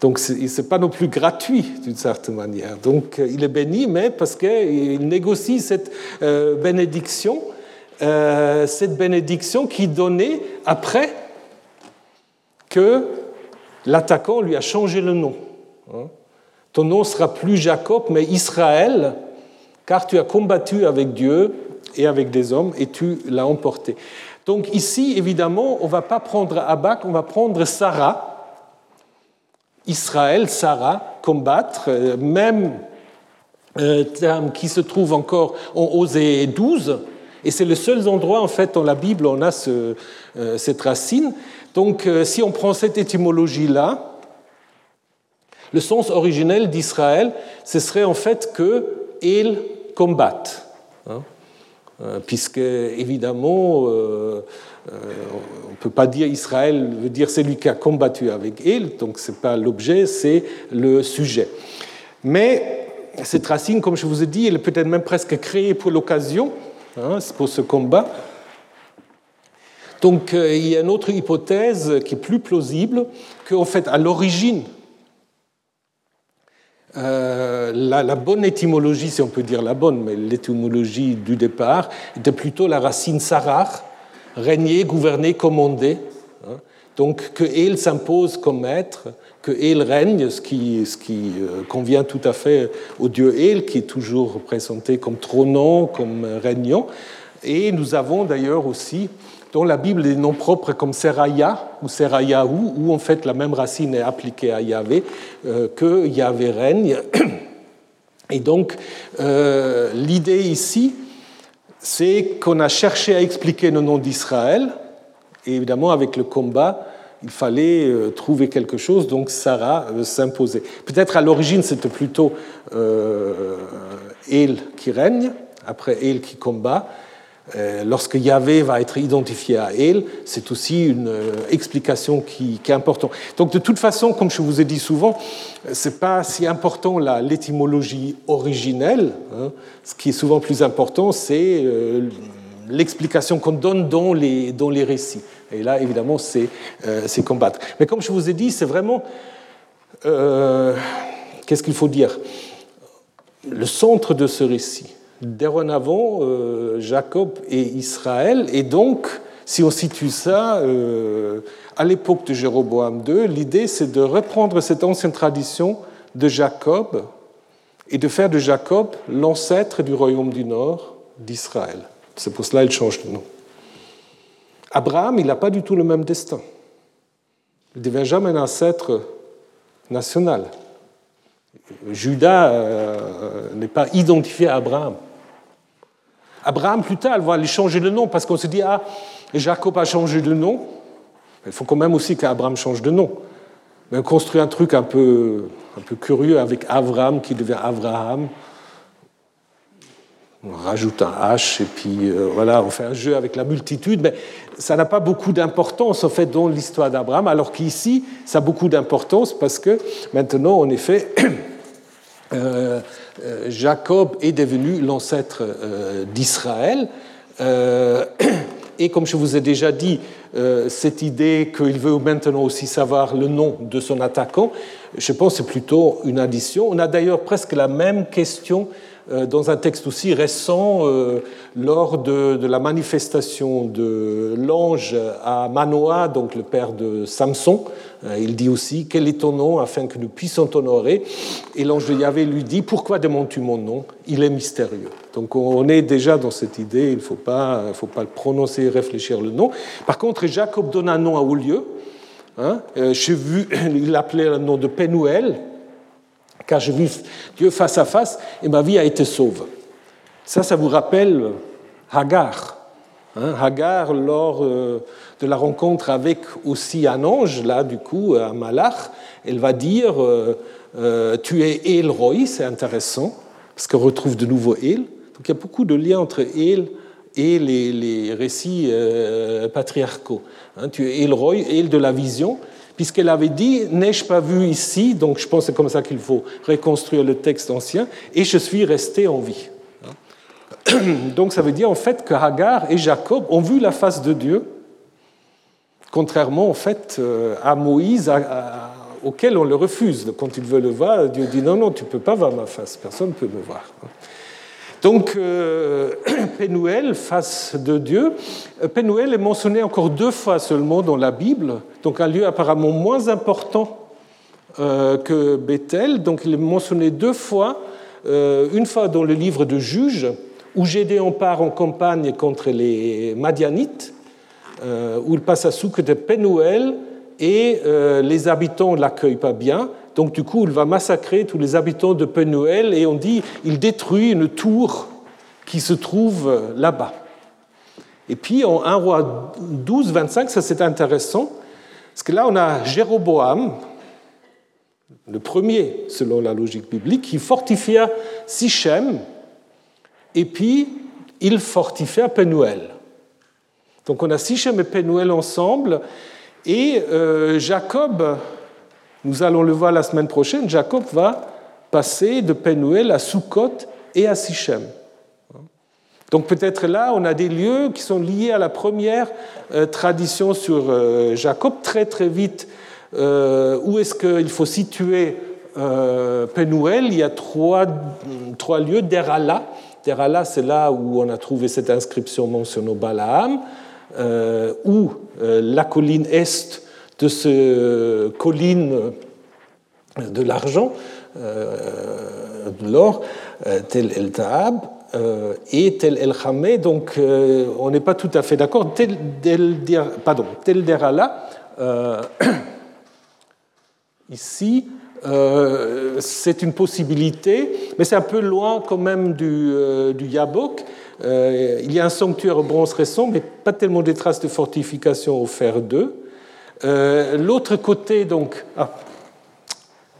Donc ce n'est pas non plus gratuit d'une certaine manière. Donc euh, il est béni, mais parce qu'il négocie cette euh, bénédiction, euh, cette bénédiction qui donnait après que l'attaquant lui a changé le nom. Hein. Ton nom sera plus Jacob, mais Israël, car tu as combattu avec Dieu et avec des hommes et tu l'as emporté. Donc ici, évidemment, on ne va pas prendre Abak, on va prendre Sarah Israël, Sarah, combattre, euh, même euh, terme qui se trouve encore en Osée 12, et c'est le seul endroit en fait dans la Bible on a euh, cette racine. Donc si on prend cette étymologie-là, le sens originel d'Israël, ce serait en fait qu'ils combattent. Hein, puisque évidemment, euh, on ne peut pas dire Israël veut dire celui qui a combattu avec il, donc ce n'est pas l'objet, c'est le sujet. Mais cette racine, comme je vous ai dit, elle est peut-être même presque créée pour l'occasion, hein, pour ce combat. Donc euh, il y a une autre hypothèse qui est plus plausible, qu'en fait, à l'origine, euh, la, bonne étymologie, si on peut dire la bonne, mais l'étymologie du départ était plutôt la racine sarar, régner, gouverner, commander. Hein. Donc que El s'impose comme maître, que El règne, ce qui, ce qui euh, convient tout à fait au dieu El, qui est toujours représenté comme trônant, comme régnant. Et nous avons d'ailleurs aussi dans la Bible des noms propres comme Seraya ou Serayahu, où en fait la même racine est appliquée à Yahvé, euh, que Yahvé règne. *clears throat* Et donc euh, l'idée ici, c'est qu'on a cherché à expliquer le nom d'Israël, et évidemment avec le combat, il fallait euh, trouver quelque chose, donc Sarah s'imposait. Peut-être à l'origine c'était plutôt El qui règne, après El qui combat, euh, lorsque Yahvé va être identifié à El, c'est aussi une euh, explication qui, est importante. Donc de toute façon, comme je vous ai dit souvent, ce n'est pas si important l'étymologie originelle. Hein. Ce qui est souvent plus important, c'est euh, l'explication qu'on donne dans les, dans les récits. Et là, évidemment, c'est combattre. Mais comme je vous ai dit, c'est vraiment... Qu'est-ce qu'il faut dire? Le centre de ce récit dorénavant euh, Jacob et Israël. Et donc, si on situe ça euh, à l'époque de Jéroboam II, l'idée c'est de reprendre cette ancienne tradition de Jacob et de faire de Jacob l'ancêtre du royaume du Nord d'Israël. C'est pour cela qu'il change de nom. Abraham, il n'a pas du tout le même destin. Il ne devient jamais un ancêtre national. Judas euh, n'est pas identifié à Abraham. Abraham, plus tard, va lui changer de nom parce qu'on se dit, ah, Jacob a changé de nom. Il faut quand même aussi qu'Abraham change de nom. Mais on construit un truc un peu, un peu curieux avec Avram qui devient Abraham. On rajoute un H et puis euh, voilà, on fait un jeu avec la multitude, mais ça n'a pas beaucoup d'importance en fait dans l'histoire d'Abraham, alors qu'ici, ça a beaucoup d'importance parce que maintenant, en effet, *clears throat* Jacob est devenu l'ancêtre euh, d'Israël. Euh, *clears throat* et comme je vous ai déjà dit, cette idée qu'il veut maintenant aussi savoir le nom de son attaquant, je pense que c'est plutôt une addition. On a d'ailleurs presque la même question euh, dans un texte aussi récent, euh, lors de, la manifestation de l'ange à Manoah, donc le père de Samson. Euh, il dit aussi Quel est ton nom afin que nous puissions t'honorer? Et l'ange de Yahvé lui dit Pourquoi demandes-tu mon nom? Il est mystérieux. Donc on est déjà dans cette idée, il ne faut pas, faut pas le prononcer et réfléchir le nom. Par contre, Jacob donne un nom à haut lieu. Hein vu, *coughs* il l'appelait le nom de Pénuel, car j'ai vu Dieu face à face et ma vie a été sauve. Ça, ça vous rappelle Hagar. Hein, Hagar, lors euh, de la rencontre avec aussi un ange, là, du coup, un malach, elle va dire euh, euh, Tu es El Roy, c'est intéressant, parce qu'on retrouve de nouveau El. Donc il y a beaucoup de liens entre El et les, récits patriarcaux. Hein, tu es El Roy, El de la vision, puisqu'elle avait dit N'ai-je pas vu ici Donc je pense que c'est comme ça qu'il faut reconstruire le texte ancien, et je suis resté en vie. *coughs* Donc ça veut dire en fait que Hagar et Jacob ont vu la face de Dieu, contrairement en fait euh, à Moïse, auquel on le refuse. Quand il veut le voir, Dieu dit Non, non, tu ne peux pas voir ma face, personne ne peut me voir. Donc, euh, *clears throat* face de Dieu, euh, Pénuel est mentionné encore deux fois seulement dans la Bible, donc un lieu apparemment moins important euh, que Bethel. Donc, il est mentionné deux fois, une fois dans le livre de Juges, où Gédéon part en campagne contre les Madianites, où il passe à Souk de Pénuel, et les habitants ne l'accueillent pas bien. Donc du coup, il va massacrer tous les habitants de Penuel et on dit il détruit une tour qui se trouve là-bas. Et puis en 1 roi 12, 25, ça c'est intéressant, parce que là on a Jéroboam, le premier selon la logique biblique, qui fortifia Sichem, et puis il fortifia Penuel. Donc on a Sichem et Penuel ensemble, et euh, Jacob nous allons le voir la semaine prochaine, Jacob va passer de Penuel à Sukkot et à Sichem. Donc peut-être là, on a des lieux qui sont liés à la première euh, tradition sur euh, Jacob. Très très vite, euh, où est-ce qu'il faut situer Penuel, il y a trois, trois lieux. Derala, Derala c'est là où on a trouvé cette inscription mentionnée Balaam, où la colline est de ce colline de l'argent, de l'or, tel El Taab, et tel El Khamé. Donc on n'est pas tout à fait d'accord. Tel, pardon, tel Derala, ici, euh, c'est une possibilité, mais c'est un peu loin quand même du, euh, Yabok. Euh, il y a un sanctuaire au bronze récent, mais pas tellement des traces de fortification au fer 2. L'autre côté, donc, ah,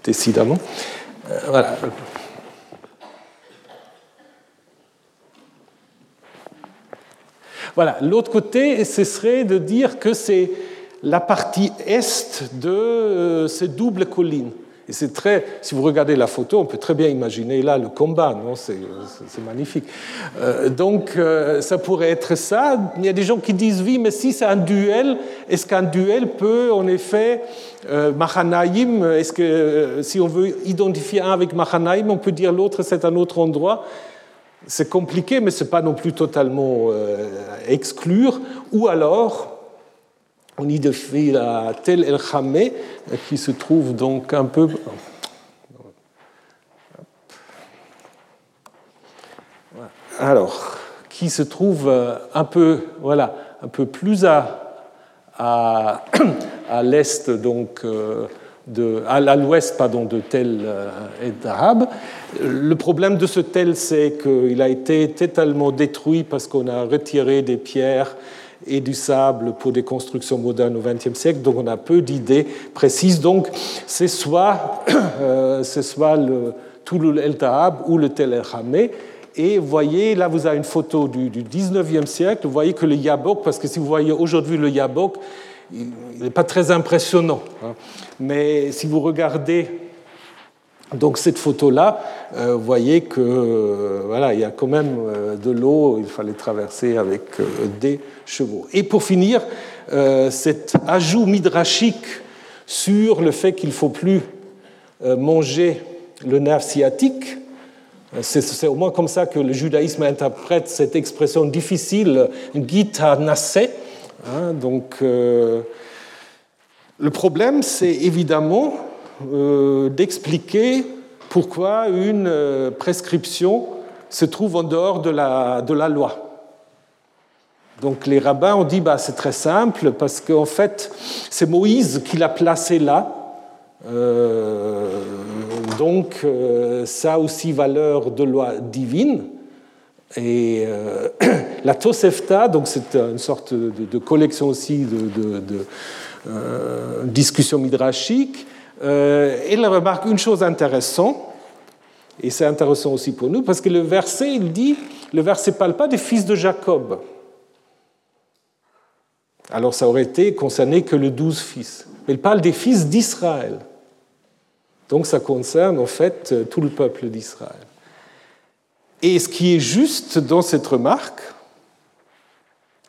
décidément, voilà. Voilà, l'autre côté, ce serait de dire que c'est la partie est de ces doubles collines. C'est très, si vous regardez la photo, on peut très bien imaginer là le combat, non C'est magnifique. Euh, donc, euh, ça pourrait être ça. Il y a des gens qui disent oui, mais si c'est un duel, est-ce qu'un duel peut, en effet, euh, Mahanaïm, est-ce que euh, si on veut identifier un avec Mahanaïm, on peut dire l'autre c'est un autre endroit? C'est compliqué, mais ce n'est pas non plus totalement exclure. Ou alors, on identifie la Tel El Khamé, qui se trouve donc un peu. Alors, qui se trouve euh, un peu, voilà, un peu plus à, à, *clears throat* à l'est, donc, euh, de, à l'ouest pardon, de Tel euh, et. Le problème de ce Tel, c'est qu'il a été totalement détruit parce qu'on a retiré des pierres et du sable pour des constructions modernes au XXe siècle, donc on a peu d'idées précises. Donc c'est soit, *coughs* euh, soit le Touloul El Tahab ou le Tel El Hamé. Et voyez, là vous avez une photo du, du 19e siècle, vous voyez que le Yabok, parce que si vous voyez aujourd'hui le Yabok, il n'est pas très impressionnant. Hein. Mais si vous regardez donc cette photo-là, euh, vous voyez que euh, voilà, il y a quand même euh, de l'eau, il fallait traverser avec des chevaux. Et pour finir, cet ajout midrashique sur le fait qu'il ne faut plus manger le nerf sciatique, c'est au moins comme ça que le judaïsme interprète cette expression difficile, gita nassé. Hein, donc, le problème, c'est évidemment euh, d'expliquer pourquoi une euh, prescription se trouve en dehors de la, de la loi. Donc les rabbins ont dit bah, c'est très simple parce qu'en fait c'est Moïse qui l'a placé là. Euh, donc ça a aussi valeur de loi divine. Et *clears throat* la Tosefta, donc c'est une sorte de, collection aussi de, de, de discussions midrashiques, euh, il remarque une chose intéressante, et c'est intéressant aussi pour nous, parce que le verset, il dit, le verset ne parle pas des fils de Jacob. Alors ça aurait été concerné que le douze fils. Il parle des fils d'Israël. Donc ça concerne en fait tout le peuple d'Israël. Et ce qui est juste dans cette remarque,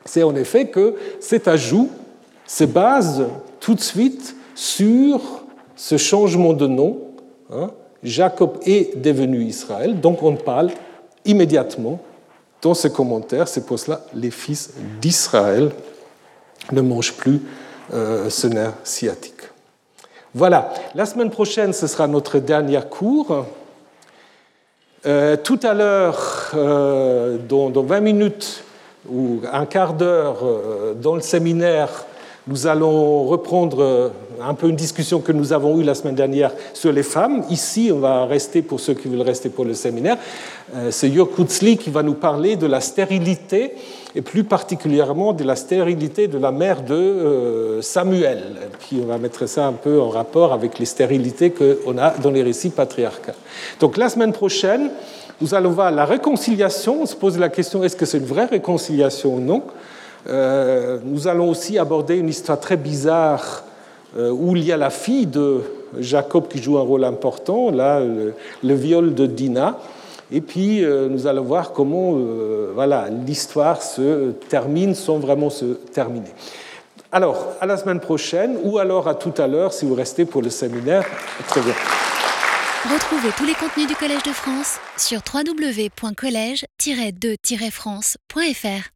c'est en effet que cet ajout se base tout de suite sur ce changement de nom, hein, Jacob est devenu Israël, donc on parle immédiatement dans ce commentaire, c'est pour cela les fils d'Israël ne mangent plus euh, ce nerf sciatique. Voilà, la semaine prochaine, ce sera notre dernier cours. Euh, tout à l'heure, euh, dans, dans, 20 minutes ou un quart d'heure, dans le séminaire, nous allons reprendre un peu une discussion que nous avons eue la semaine dernière sur les femmes. Ici, on va rester pour ceux qui veulent rester pour le séminaire. Euh, c'est Jörg qui va nous parler de la stérilité et plus particulièrement de la stérilité de la mère de euh, Samuel, qui on va mettre ça un peu en rapport avec les stérilités qu'on a dans les récits patriarcaux. Donc la semaine prochaine, nous allons voir la réconciliation. On se pose la question est-ce que c'est une vraie réconciliation ou non? Euh, nous allons aussi aborder une histoire très bizarre où il y a la fille de Jacob qui joue un rôle important, là, le, viol de Dina. Et puis, euh, nous allons voir comment voilà, l'histoire se termine sans vraiment se terminer. Alors, à la semaine prochaine, ou alors à tout à l'heure si vous restez pour le séminaire. Très bien. Retrouvez tous les contenus du Collège de France sur www.colège-2-france.fr.